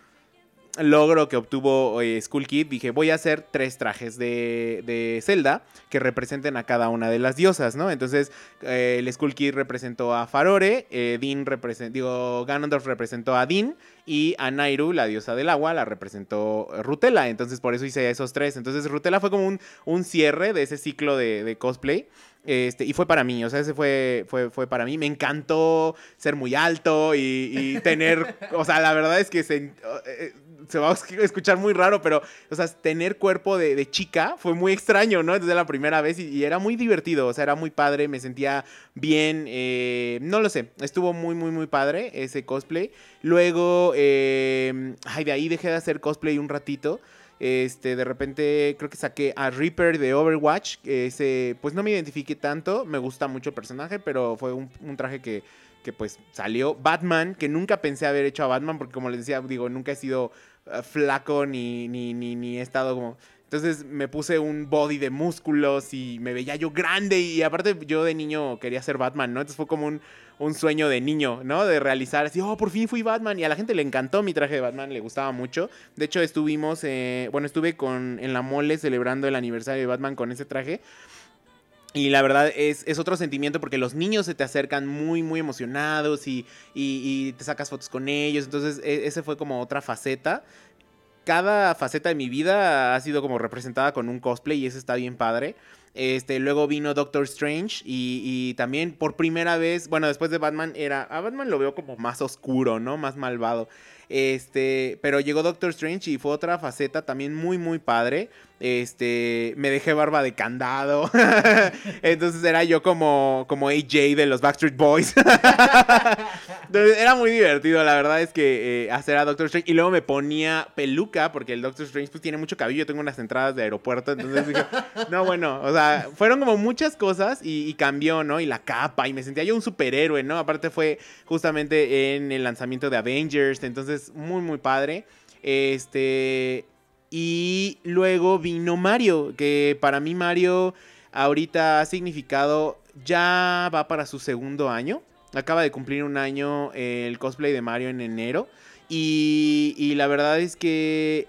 logro que obtuvo eh, Skull Kid, dije, voy a hacer tres trajes de, de Zelda que representen a cada una de las diosas, ¿no? Entonces, eh, el Skull Kid representó a Farore, eh, Din representó, digo, Ganondorf representó a Din y a Nairu, la diosa del agua, la representó Rutella. Entonces, por eso hice esos tres. Entonces, Rutella fue como un, un cierre de ese ciclo de, de cosplay. Este, y fue para mí, o sea, ese fue, fue, fue para mí. Me encantó ser muy alto y, y tener, o sea, la verdad es que se, eh, se va a escuchar muy raro, pero, o sea, tener cuerpo de, chica fue muy extraño, ¿no? Desde la primera vez y, era muy divertido, o sea, era muy padre, me sentía bien, eh, no lo sé, estuvo muy, muy, muy padre ese cosplay. Luego, eh, ay, de ahí dejé de hacer cosplay un ratito. Este, de repente creo que saqué a Reaper de Overwatch. Ese, pues no me identifiqué tanto. Me gusta mucho el personaje, pero fue un, un traje que, que pues salió. Batman, que nunca pensé haber hecho a Batman, porque como les decía, digo, nunca he sido flaco ni, ni, ni, ni he estado como... Entonces me puse un body de músculos y me veía yo grande y aparte yo de niño quería ser Batman, ¿no? Entonces fue como un, un sueño de niño, ¿no? De realizar así, oh, por fin fui Batman y a la gente le encantó mi traje de Batman, le gustaba mucho. De hecho estuvimos, eh, bueno, estuve con, en la mole celebrando el aniversario de Batman con ese traje. Y la verdad es, es otro sentimiento porque los niños se te acercan muy, muy emocionados y, y- te sacas fotos con ellos. Entonces, e- ese fue como otra faceta. Cada faceta de mi vida ha sido como representada con un cosplay y eso está bien padre. Este, luego vino Doctor Strange y, y también por primera vez, bueno, después de Batman era, a Batman lo veo como más oscuro, ¿no? Más malvado. Este, pero llegó Doctor Strange y fue otra faceta también muy, muy padre. Este, me dejé barba de candado. Entonces era yo como, como AJ de los Backstreet Boys. Entonces, era muy divertido, la verdad es que eh, hacer a Doctor Strange. Y luego me ponía peluca, porque el Doctor Strange pues tiene mucho cabello. Tengo unas entradas de aeropuerto, entonces dije, no, bueno, o sea, fueron como muchas cosas y cambió, ¿no? Y la capa, y me sentía yo un superhéroe, ¿no? Aparte fue justamente en el lanzamiento de Avengers, entonces muy, muy padre. Este. Y luego vino Mario, que para mí Mario ahorita ha significado, ya va para su segundo año. Acaba de cumplir un año el cosplay de Mario en enero. Y, y la verdad es que eh,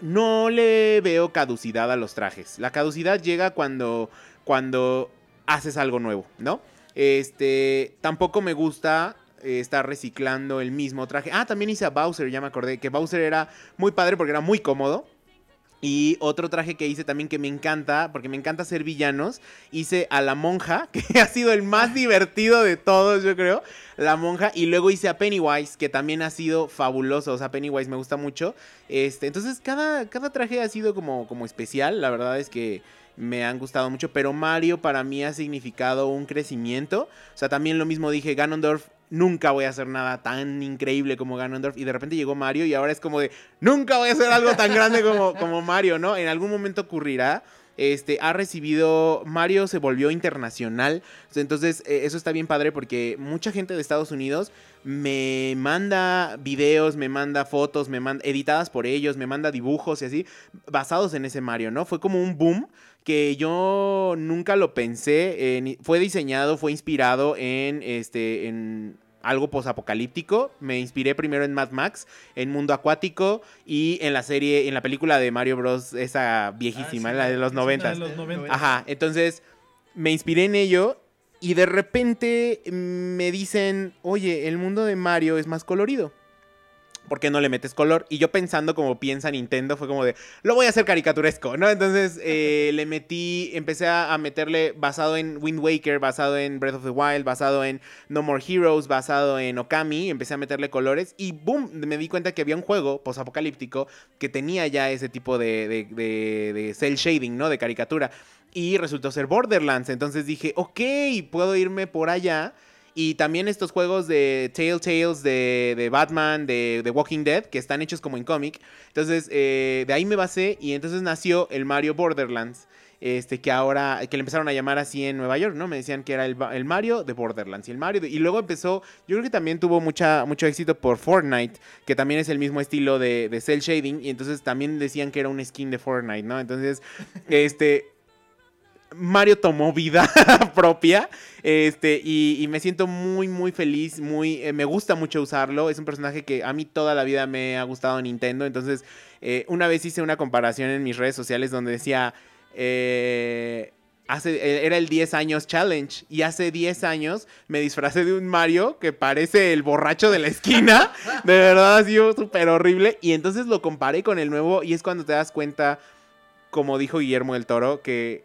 no le veo caducidad a los trajes. La caducidad llega cuando, cuando haces algo nuevo, ¿no? Este, tampoco me gusta eh, estar reciclando el mismo traje. Ah, también hice a Bowser, ya me acordé, que Bowser era muy padre porque era muy cómodo. Y otro traje que hice también que me encanta, porque me encanta ser villanos, hice a la monja, que ha sido el más divertido de todos, yo creo. La monja. Y luego hice a Pennywise, que también ha sido fabuloso. O sea, Pennywise me gusta mucho. Este, entonces, cada, cada traje ha sido como, como especial. La verdad es que me han gustado mucho. Pero Mario para mí ha significado un crecimiento. O sea, también lo mismo dije, Ganondorf nunca voy a hacer nada tan increíble como Ganondorf. Y de repente llegó Mario y ahora es como de, nunca voy a hacer algo tan grande como, como Mario, ¿no? En algún momento ocurrirá. Este, ha recibido, Mario se volvió internacional. Entonces, eh, eso está bien padre porque mucha gente de Estados Unidos me manda videos, me manda fotos, me manda editadas por ellos, me manda dibujos y así, basados en ese Mario, ¿no? Fue como un boom que yo nunca lo pensé. en- fue diseñado, fue inspirado en este. en algo posapocalíptico. Me inspiré primero en Mad Max, en Mundo Acuático y en la serie, en la película de Mario Bros. esa viejísima, Ah, sí, la de los noventas. de los 90. Ajá, entonces me inspiré en ello y de repente me dicen, oye, el mundo de Mario es más colorido. ¿Por qué no le metes color? Y yo pensando como piensa Nintendo, fue como de, lo voy a hacer caricaturesco, ¿no? Entonces eh, le metí, empecé a, meterle basado en Wind Waker, basado en Breath of the Wild, basado en No More Heroes, basado en Okami, empecé a meterle colores y boom, me di cuenta que había un juego posapocalíptico que tenía ya ese tipo de, de, de, de cel shading, ¿no? De caricatura. Y resultó ser Borderlands. Entonces dije, ok, puedo irme por allá y también estos juegos de Telltales, de, de Batman, de, The Walking Dead, que están hechos como en cómic. Entonces, eh, de ahí me basé y entonces nació el Mario Borderlands. Este, que ahora, que le empezaron a llamar así en Nueva York, ¿no? Me decían que era el, el Mario de Borderlands y el Mario, y luego empezó, yo creo que también tuvo mucha, mucho éxito por Fortnite, que también es el mismo estilo de, de cel shading, y entonces también decían que era un skin de Fortnite, ¿no? Entonces, este, Mario tomó vida propia. Este, y, me siento muy, muy feliz. Muy, eh, me gusta mucho usarlo. Es un personaje que a mí toda la vida me ha gustado Nintendo. Entonces, eh, una vez hice una comparación en mis redes sociales donde decía. Eh, hace, era el 10 años challenge. Y hace 10 años me disfracé de un Mario que parece el borracho de la esquina. De verdad ha sido súper horrible. Y entonces lo comparé con el nuevo. Y es cuando te das cuenta, como dijo Guillermo del Toro, que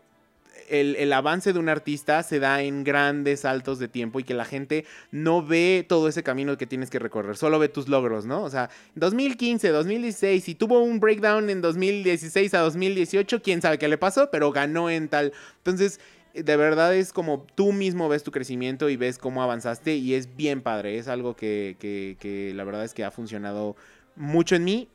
el, avance de un artista se da en grandes saltos de tiempo y que la gente no ve todo ese camino que tienes que recorrer, solo ve tus logros, ¿no? O sea, 2015, 2016, si tuvo un breakdown en 2016 a 2018, quién sabe qué le pasó, pero ganó en tal. Entonces, de verdad es como tú mismo ves tu crecimiento y ves cómo avanzaste y es bien padre, es algo que, que, que la verdad es que ha funcionado mucho en mí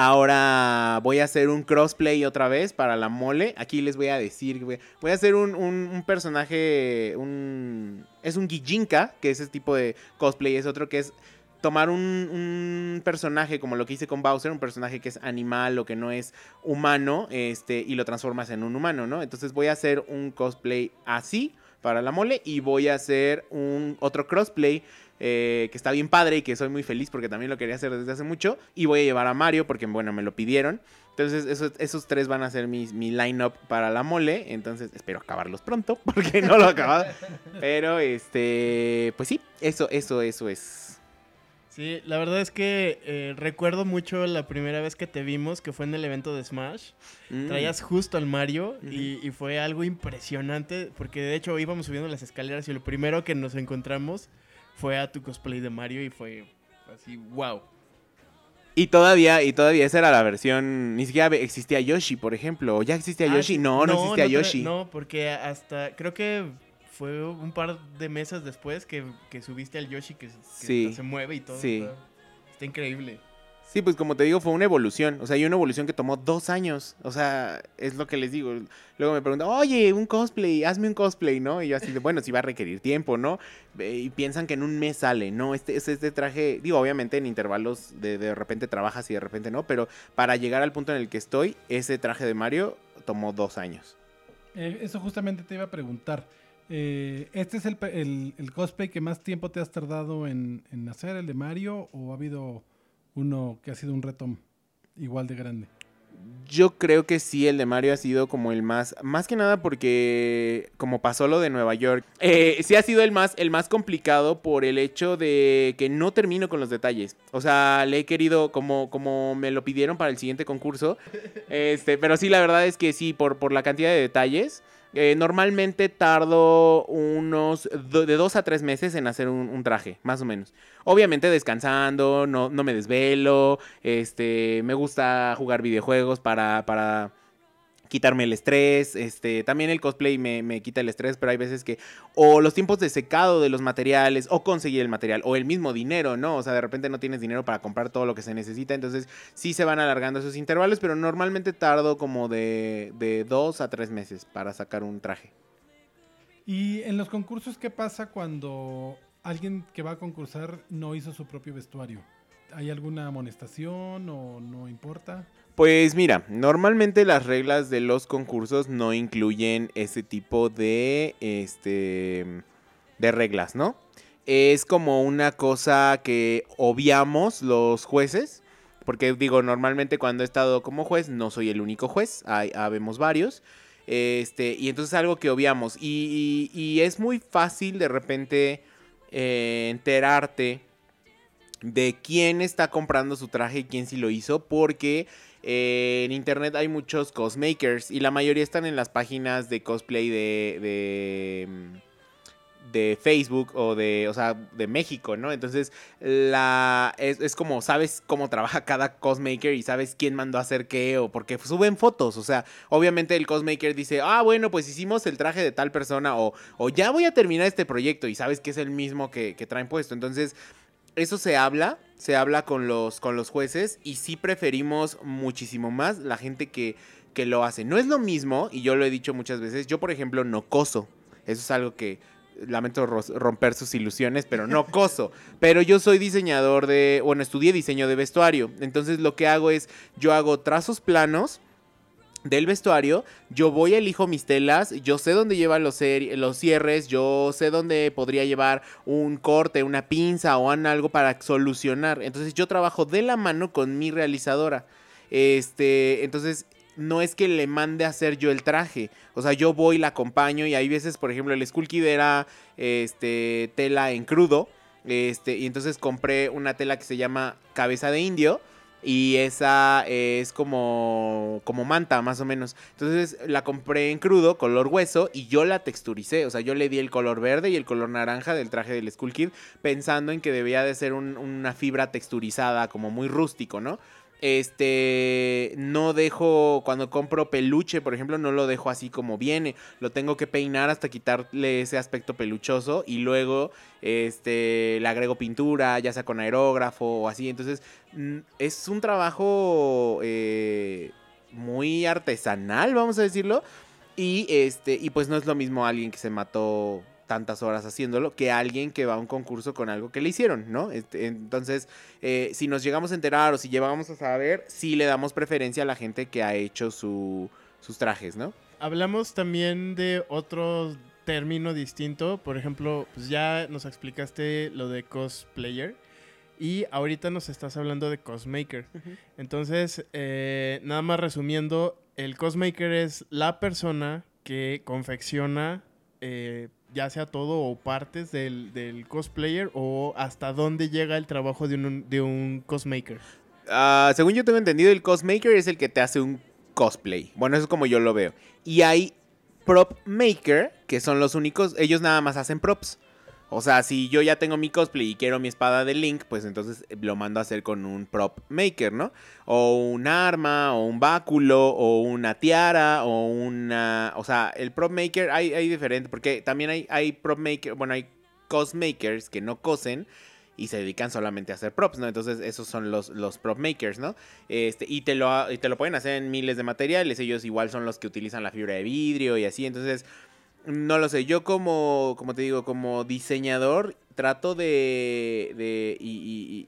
Ahora voy a hacer un crossplay otra vez para la mole. Aquí les voy a decir, voy a hacer un, personaje, un, es un Gijinka, que es ese tipo de cosplay. Es otro que es tomar un, personaje como lo que hice con Bowser, un personaje que es animal o que no es humano, este, y lo transformas en un humano, ¿no? Entonces voy a hacer un cosplay así para la mole y voy a hacer un otro crossplay eh, que está bien padre y que soy muy feliz porque también lo quería hacer desde hace mucho. Y voy a llevar a Mario porque, bueno, me lo pidieron. Entonces, esos, tres van a ser mi, mi line-up para la mole. Entonces, espero acabarlos pronto porque no lo he acabado. Pero, este, pues sí, eso, eso, eso es. Sí, la verdad es que eh, recuerdo mucho la primera vez que te vimos, que fue en el evento de Smash. Mm. Traías justo al Mario y, y, fue algo impresionante, porque de hecho íbamos subiendo las escaleras y lo primero que nos encontramos fue a tu cosplay de Mario y fue así, wow. Y todavía, y todavía esa era la versión, ni siquiera existía Yoshi, por ejemplo. ¿O ya existía ah, Yoshi? No, no, existía Yoshi. No, porque hasta, creo que fue un par de meses después que, subiste al Yoshi que, se mueve y todo. Sí. está increíble. Sí, pues como te digo, fue una evolución. O sea, hay una evolución que tomó dos años. O sea, es lo que les digo. Luego me preguntan, oye, un cosplay, hazme un cosplay, ¿no? Y yo así de, bueno, sí va a requerir tiempo, ¿no? Y piensan que en un mes sale, ¿no? Este, este traje, digo, obviamente en intervalos de, de repente trabajas y de repente no, pero para llegar al punto en el que estoy, ese traje de Mario tomó dos años. Eh, eso justamente te iba a preguntar. Eh, ¿Este es el, el, cosplay que más tiempo te has tardado en, en hacer, el de Mario? ¿O ha habido uno que ha sido un reto igual de grande? Yo creo que sí, el de Mario ha sido como el más, más que nada porque como pasó lo de Nueva York, eh, sí ha sido el más, el más complicado por el hecho de que no termino con los detalles. O sea, le he querido como, como me lo pidieron para el siguiente concurso, este, pero sí la verdad es que sí por, por la cantidad de detalles. Eh, normalmente tardo unos de dos a tres meses en hacer un, traje, más o menos. Obviamente descansando, no, no me desvelo, este, me gusta jugar videojuegos para, para quitarme el estrés, este, también el cosplay me, quita el estrés, pero hay veces que o los tiempos de secado de los materiales, o conseguir el material, o el mismo dinero, ¿no? O sea, de repente no tienes dinero para comprar todo lo que se necesita, entonces sí se van alargando esos intervalos, pero normalmente tardo como de, de dos a tres meses para sacar un traje. ¿Y en los concursos qué pasa cuando alguien que va a concursar no hizo su propio vestuario? ¿Hay alguna amonestación o no importa? Pues mira, normalmente las reglas de los concursos no incluyen ese tipo de este de reglas, ¿no? Es como una cosa que obviamos los jueces, porque digo, normalmente cuando he estado como juez no soy el único juez, hay habemos varios. Este, y entonces es algo que obviamos. Y, es muy fácil de repente eh, enterarte de quién está comprando su traje y quién sí lo hizo, porque eh, en internet hay muchos cosmakers y la mayoría están en las páginas de cosplay de, de, mm, de Facebook o de, o sea, de México, ¿no? Entonces, la, es, es como, sabes cómo trabaja cada cosmaker y sabes quién mandó a hacer qué o porque suben fotos, o sea, obviamente el cosmaker dice, ah, bueno, pues hicimos el traje de tal persona o, o ya voy a terminar este proyecto y sabes que es el mismo que, que traen puesto, entonces eso se habla, se habla con los, con los jueces y sí preferimos muchísimo más la gente que, que lo hace. No es lo mismo, y yo lo he dicho muchas veces, yo por ejemplo no coso. Eso es algo que lamento romper sus ilusiones, pero no coso. Pero yo soy diseñador de, bueno, estudié diseño de vestuario. Entonces lo que hago es, yo hago trazos planos del vestuario, yo voy, elijo mis telas, yo sé dónde llevan los, los cierres, yo sé dónde podría llevar un corte, una pinza o algo para solucionar. Entonces yo trabajo de la mano con mi realizadora. Este, entonces no es que le mande a hacer yo el traje. O sea, yo voy, la acompaño y hay veces, por ejemplo, el Skull Kid era este, tela en crudo. Este, y entonces compré una tela que se llama cabeza de indio. Y esa es como, como manta, más o menos. Entonces la compré en crudo, color hueso, y yo la texturicé. O sea, yo le di el color verde y el color naranja del traje del Skull Kid, pensando en que debía de ser un- una fibra texturizada, como muy rústico, ¿no? Este, no dejo, cuando compro peluche, por ejemplo, no lo dejo así como viene. Lo tengo que peinar hasta quitarle ese aspecto peluchoso y luego, este, le agrego pintura, ya sea con aerógrafo o así. Entonces, mm, es un trabajo eh, muy artesanal, vamos a decirlo. Y este, y pues no es lo mismo alguien que se mató tantas horas haciéndolo que alguien que va a un concurso con algo que le hicieron, ¿no? Este, entonces, eh, si nos llegamos a enterar o si llevamos a saber, sí le damos preferencia a la gente que ha hecho su- sus trajes, ¿no? Hablamos también de otro término distinto. Por ejemplo, pues ya nos explicaste lo de cosplayer. Y ahorita nos estás hablando de cosmaker. Entonces, eh, nada más resumiendo, el cosmaker es la persona que confecciona eh, ya sea todo o partes del, del cosplayer o hasta dónde llega el trabajo de un, de un cosmaker. Ah, según yo tengo entendido, el cosmaker es el que te hace un cosplay. Bueno, eso es como yo lo veo. Y hay prop maker, que son los únicos, ellos nada más hacen props. O sea, si yo ya tengo mi cosplay y quiero mi espada de Link, pues entonces lo mando a hacer con un prop maker, ¿no? O un arma, o un báculo, o una tiara, o una... O sea, el prop maker hay, hay diferente, porque también hay, hay prop maker, bueno, hay cosmakers que no cosen y se dedican solamente a hacer props, ¿no? Entonces esos son los, los prop makers, ¿no? Este, y, te lo, y te lo pueden hacer en miles de materiales, ellos igual son los que utilizan la fibra de vidrio y así, entonces no lo sé, yo como, como te digo, como diseñador trato de, de y,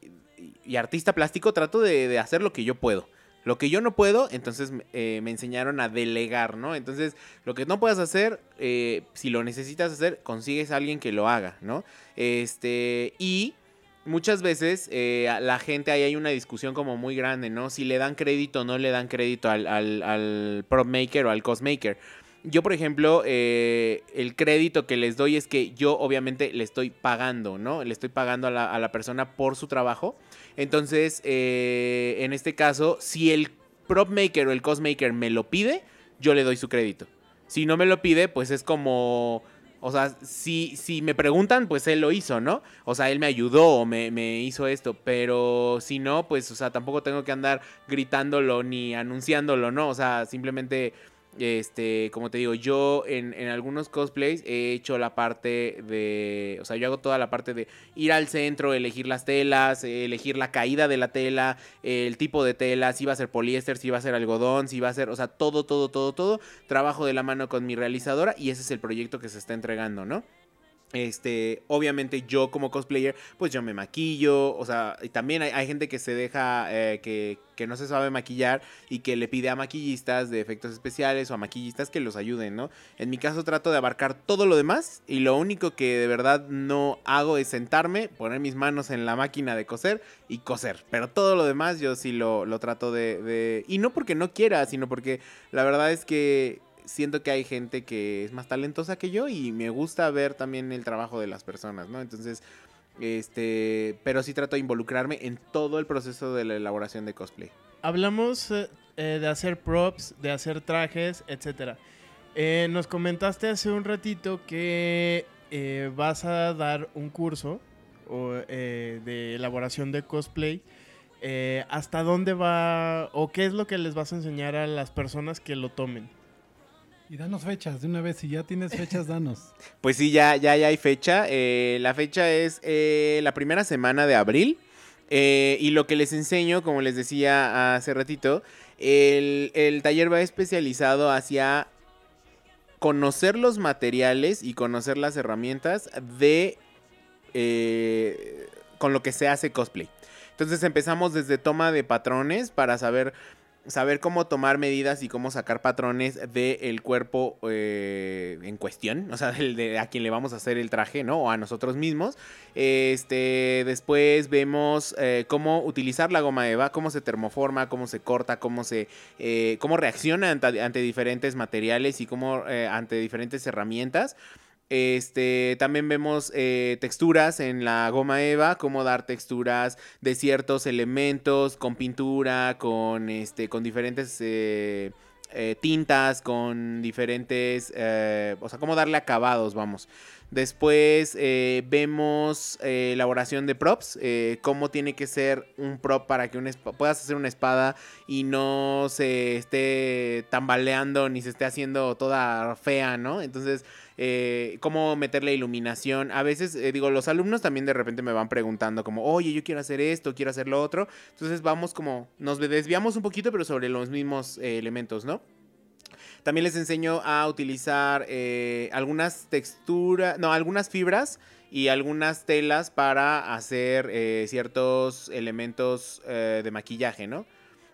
y- artista plástico trato de, de hacer lo que yo puedo. Lo que yo no puedo, entonces eh, me enseñaron a delegar, ¿no? Entonces, lo que no puedas hacer, eh, si lo necesitas hacer, consigues a alguien que lo haga, ¿no? Este, y muchas veces eh, la gente ahí hay una discusión como muy grande, ¿no? Si le dan crédito o no le dan crédito al, al, al prop maker o al cosmaker. Yo, por ejemplo, eh, el crédito que les doy es que yo obviamente le estoy pagando, ¿no? Le estoy pagando a la, a la persona por su trabajo. Entonces, eh, en este caso, si el prop maker o el cosmaker me lo pide, yo le doy su crédito. Si no me lo pide, pues es como... O sea, si, si me preguntan, pues él lo hizo, ¿no? O sea, él me ayudó o me, me hizo esto. Pero si no, pues, o sea, tampoco tengo que andar gritándolo ni anunciándolo, ¿no? O sea, simplemente este, como te digo, yo en, en algunos cosplays he hecho la parte de, o sea, yo hago toda la parte de ir al centro, elegir las telas, elegir la caída de la tela, el tipo de tela, si va a ser poliéster, si va a ser algodón, si va a ser, o sea, todo, todo, todo, todo. Trabajo de la mano con mi realizadora y ese es el proyecto que se está entregando, ¿no? Este, obviamente yo como cosplayer, pues yo me maquillo, o sea, y también hay, gente que se deja, eh, que, que no se sabe maquillar y que le pide a maquillistas de efectos especiales o a maquillistas que los ayuden, ¿no? En mi caso trato de abarcar todo lo demás y lo único que de verdad no hago es sentarme, poner mis manos en la máquina de coser y coser, pero todo lo demás yo sí lo, lo trato de, de... Y no porque no quiera, sino porque la verdad es que siento que hay gente que es más talentosa que yo y me gusta ver también el trabajo de las personas, ¿no? Entonces, Este, pero sí trato de involucrarme en todo el proceso de la elaboración de cosplay. Hablamos eh, eh, de hacer props, de hacer trajes, etc. nos comentaste hace un ratito que eh, vas a dar un curso de elaboración de cosplay. ¿Hasta dónde va o qué es lo que les vas a enseñar a las personas que lo tomen? Y danos fechas de una vez, si ya tienes fechas, danos. Pues sí, ya, ya, ya hay fecha. Eh, la fecha es eh, la primera semana de abril. Eh, y lo que les enseño, como les decía hace ratito, el, el taller va especializado hacia conocer los materiales y conocer las herramientas de con lo que se hace cosplay. Entonces empezamos desde toma de patrones para saber saber cómo tomar medidas y cómo sacar patrones del cuerpo eh, en cuestión, o sea, de, a quien le vamos a hacer el traje, ¿no? O a nosotros mismos. Este, después vemos eh, cómo utilizar la goma eva, cómo se termoforma, cómo se corta, cómo se, eh, cómo reacciona ante, diferentes materiales y cómo ante diferentes herramientas. Este, también vemos eh, texturas en la goma eva, cómo dar texturas de ciertos elementos con pintura, con, este, con diferentes eh, eh, tintas, con diferentes, o sea, cómo darle acabados, vamos. Después vemos elaboración de props, cómo tiene que ser un prop para que puedas hacer una espada y no se esté tambaleando ni se esté haciendo toda fea, ¿no? Entonces eh, cómo meterle iluminación. A veces, eh, digo, los alumnos también de repente me van preguntando como, oye, yo quiero hacer esto, quiero hacer lo otro. Entonces vamos como, nos desviamos un poquito, pero sobre los mismos eh, elementos, ¿no? También les enseño a utilizar algunas texturas, no, algunas fibras y algunas telas para hacer ciertos elementos de maquillaje, ¿no?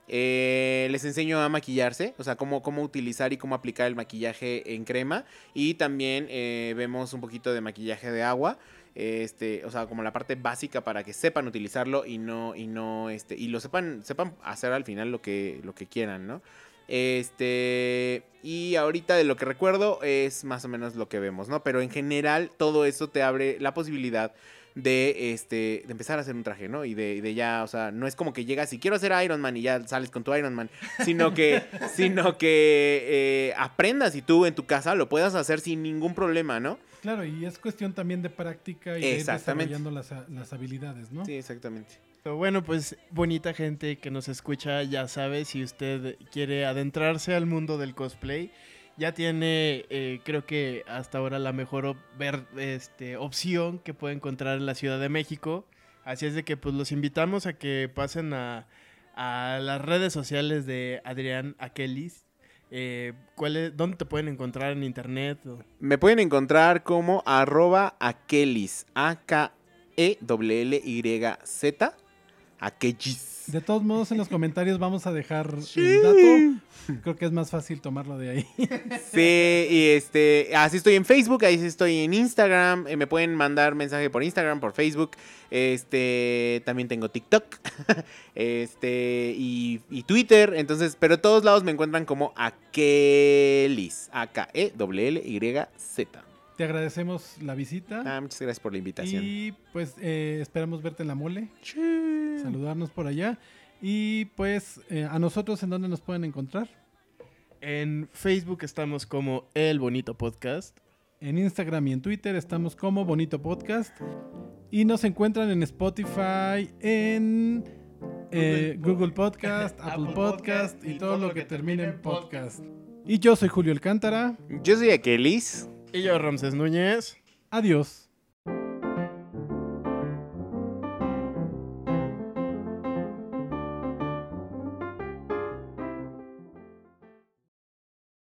Eh, les enseño a maquillarse, o sea, cómo, cómo utilizar y cómo aplicar el maquillaje en crema. Y también eh, vemos un poquito de maquillaje de agua. Este, o sea, como la parte básica para que sepan utilizarlo y no, y no, este, y lo sepan, sepan hacer al final lo que, lo que quieran, ¿no? Este, y ahorita de lo que recuerdo es más o menos lo que vemos, ¿no? Pero en general todo eso te abre la posibilidad de, este, de empezar a hacer un traje, ¿no? Y de, de, ya, o sea, no es como que llegas y quiero hacer Iron Man y ya sales con tu Iron Man, sino que, sino que eh, aprendas y tú en tu casa lo puedas hacer sin ningún problema, ¿no? Claro, y es cuestión también de práctica y de ir desarrollando las, las habilidades, ¿no? Sí, exactamente. Bueno, pues bonita gente que nos escucha, ya sabe, si usted quiere adentrarse al mundo del cosplay, ya tiene, eh, creo que hasta ahora la mejor este, opción que puede encontrar en la Ciudad de México. Así es de que pues los invitamos a que pasen a, las redes sociales de Adrián Akelis. Eh, ¿Dónde te pueden encontrar en internet? Me pueden encontrar como arroba Akelis, A-K-E-L-L-Y-Z, Akelis. De todos modos, en los comentarios vamos a dejar el dato. Creo que es más fácil tomarlo de ahí. Sí, y este, así estoy en Facebook, ahí estoy en Instagram. Eh, me pueden mandar mensaje por Instagram, por Facebook. Este, también tengo TikTok. Este, y, Twitter. Entonces, pero todos lados me encuentran como Akelis. A-K-E-L-L-Y-Z. Te agradecemos la visita. Ah, muchas gracias por la invitación. Y pues eh, esperamos verte en la mole. Saludarnos por allá. Y pues eh, a nosotros, ¿en dónde nos pueden encontrar? En Facebook estamos como El Bonito Podcast. En Instagram y en Twitter estamos como Bonito Podcast. Y nos encuentran en Spotify, en eh, Google Podcast, Apple Podcast y todo lo que termine en podcast. Y yo soy Julio Alcántara. Yo soy Akelis. Y yo, Ramses Núñez. Adiós.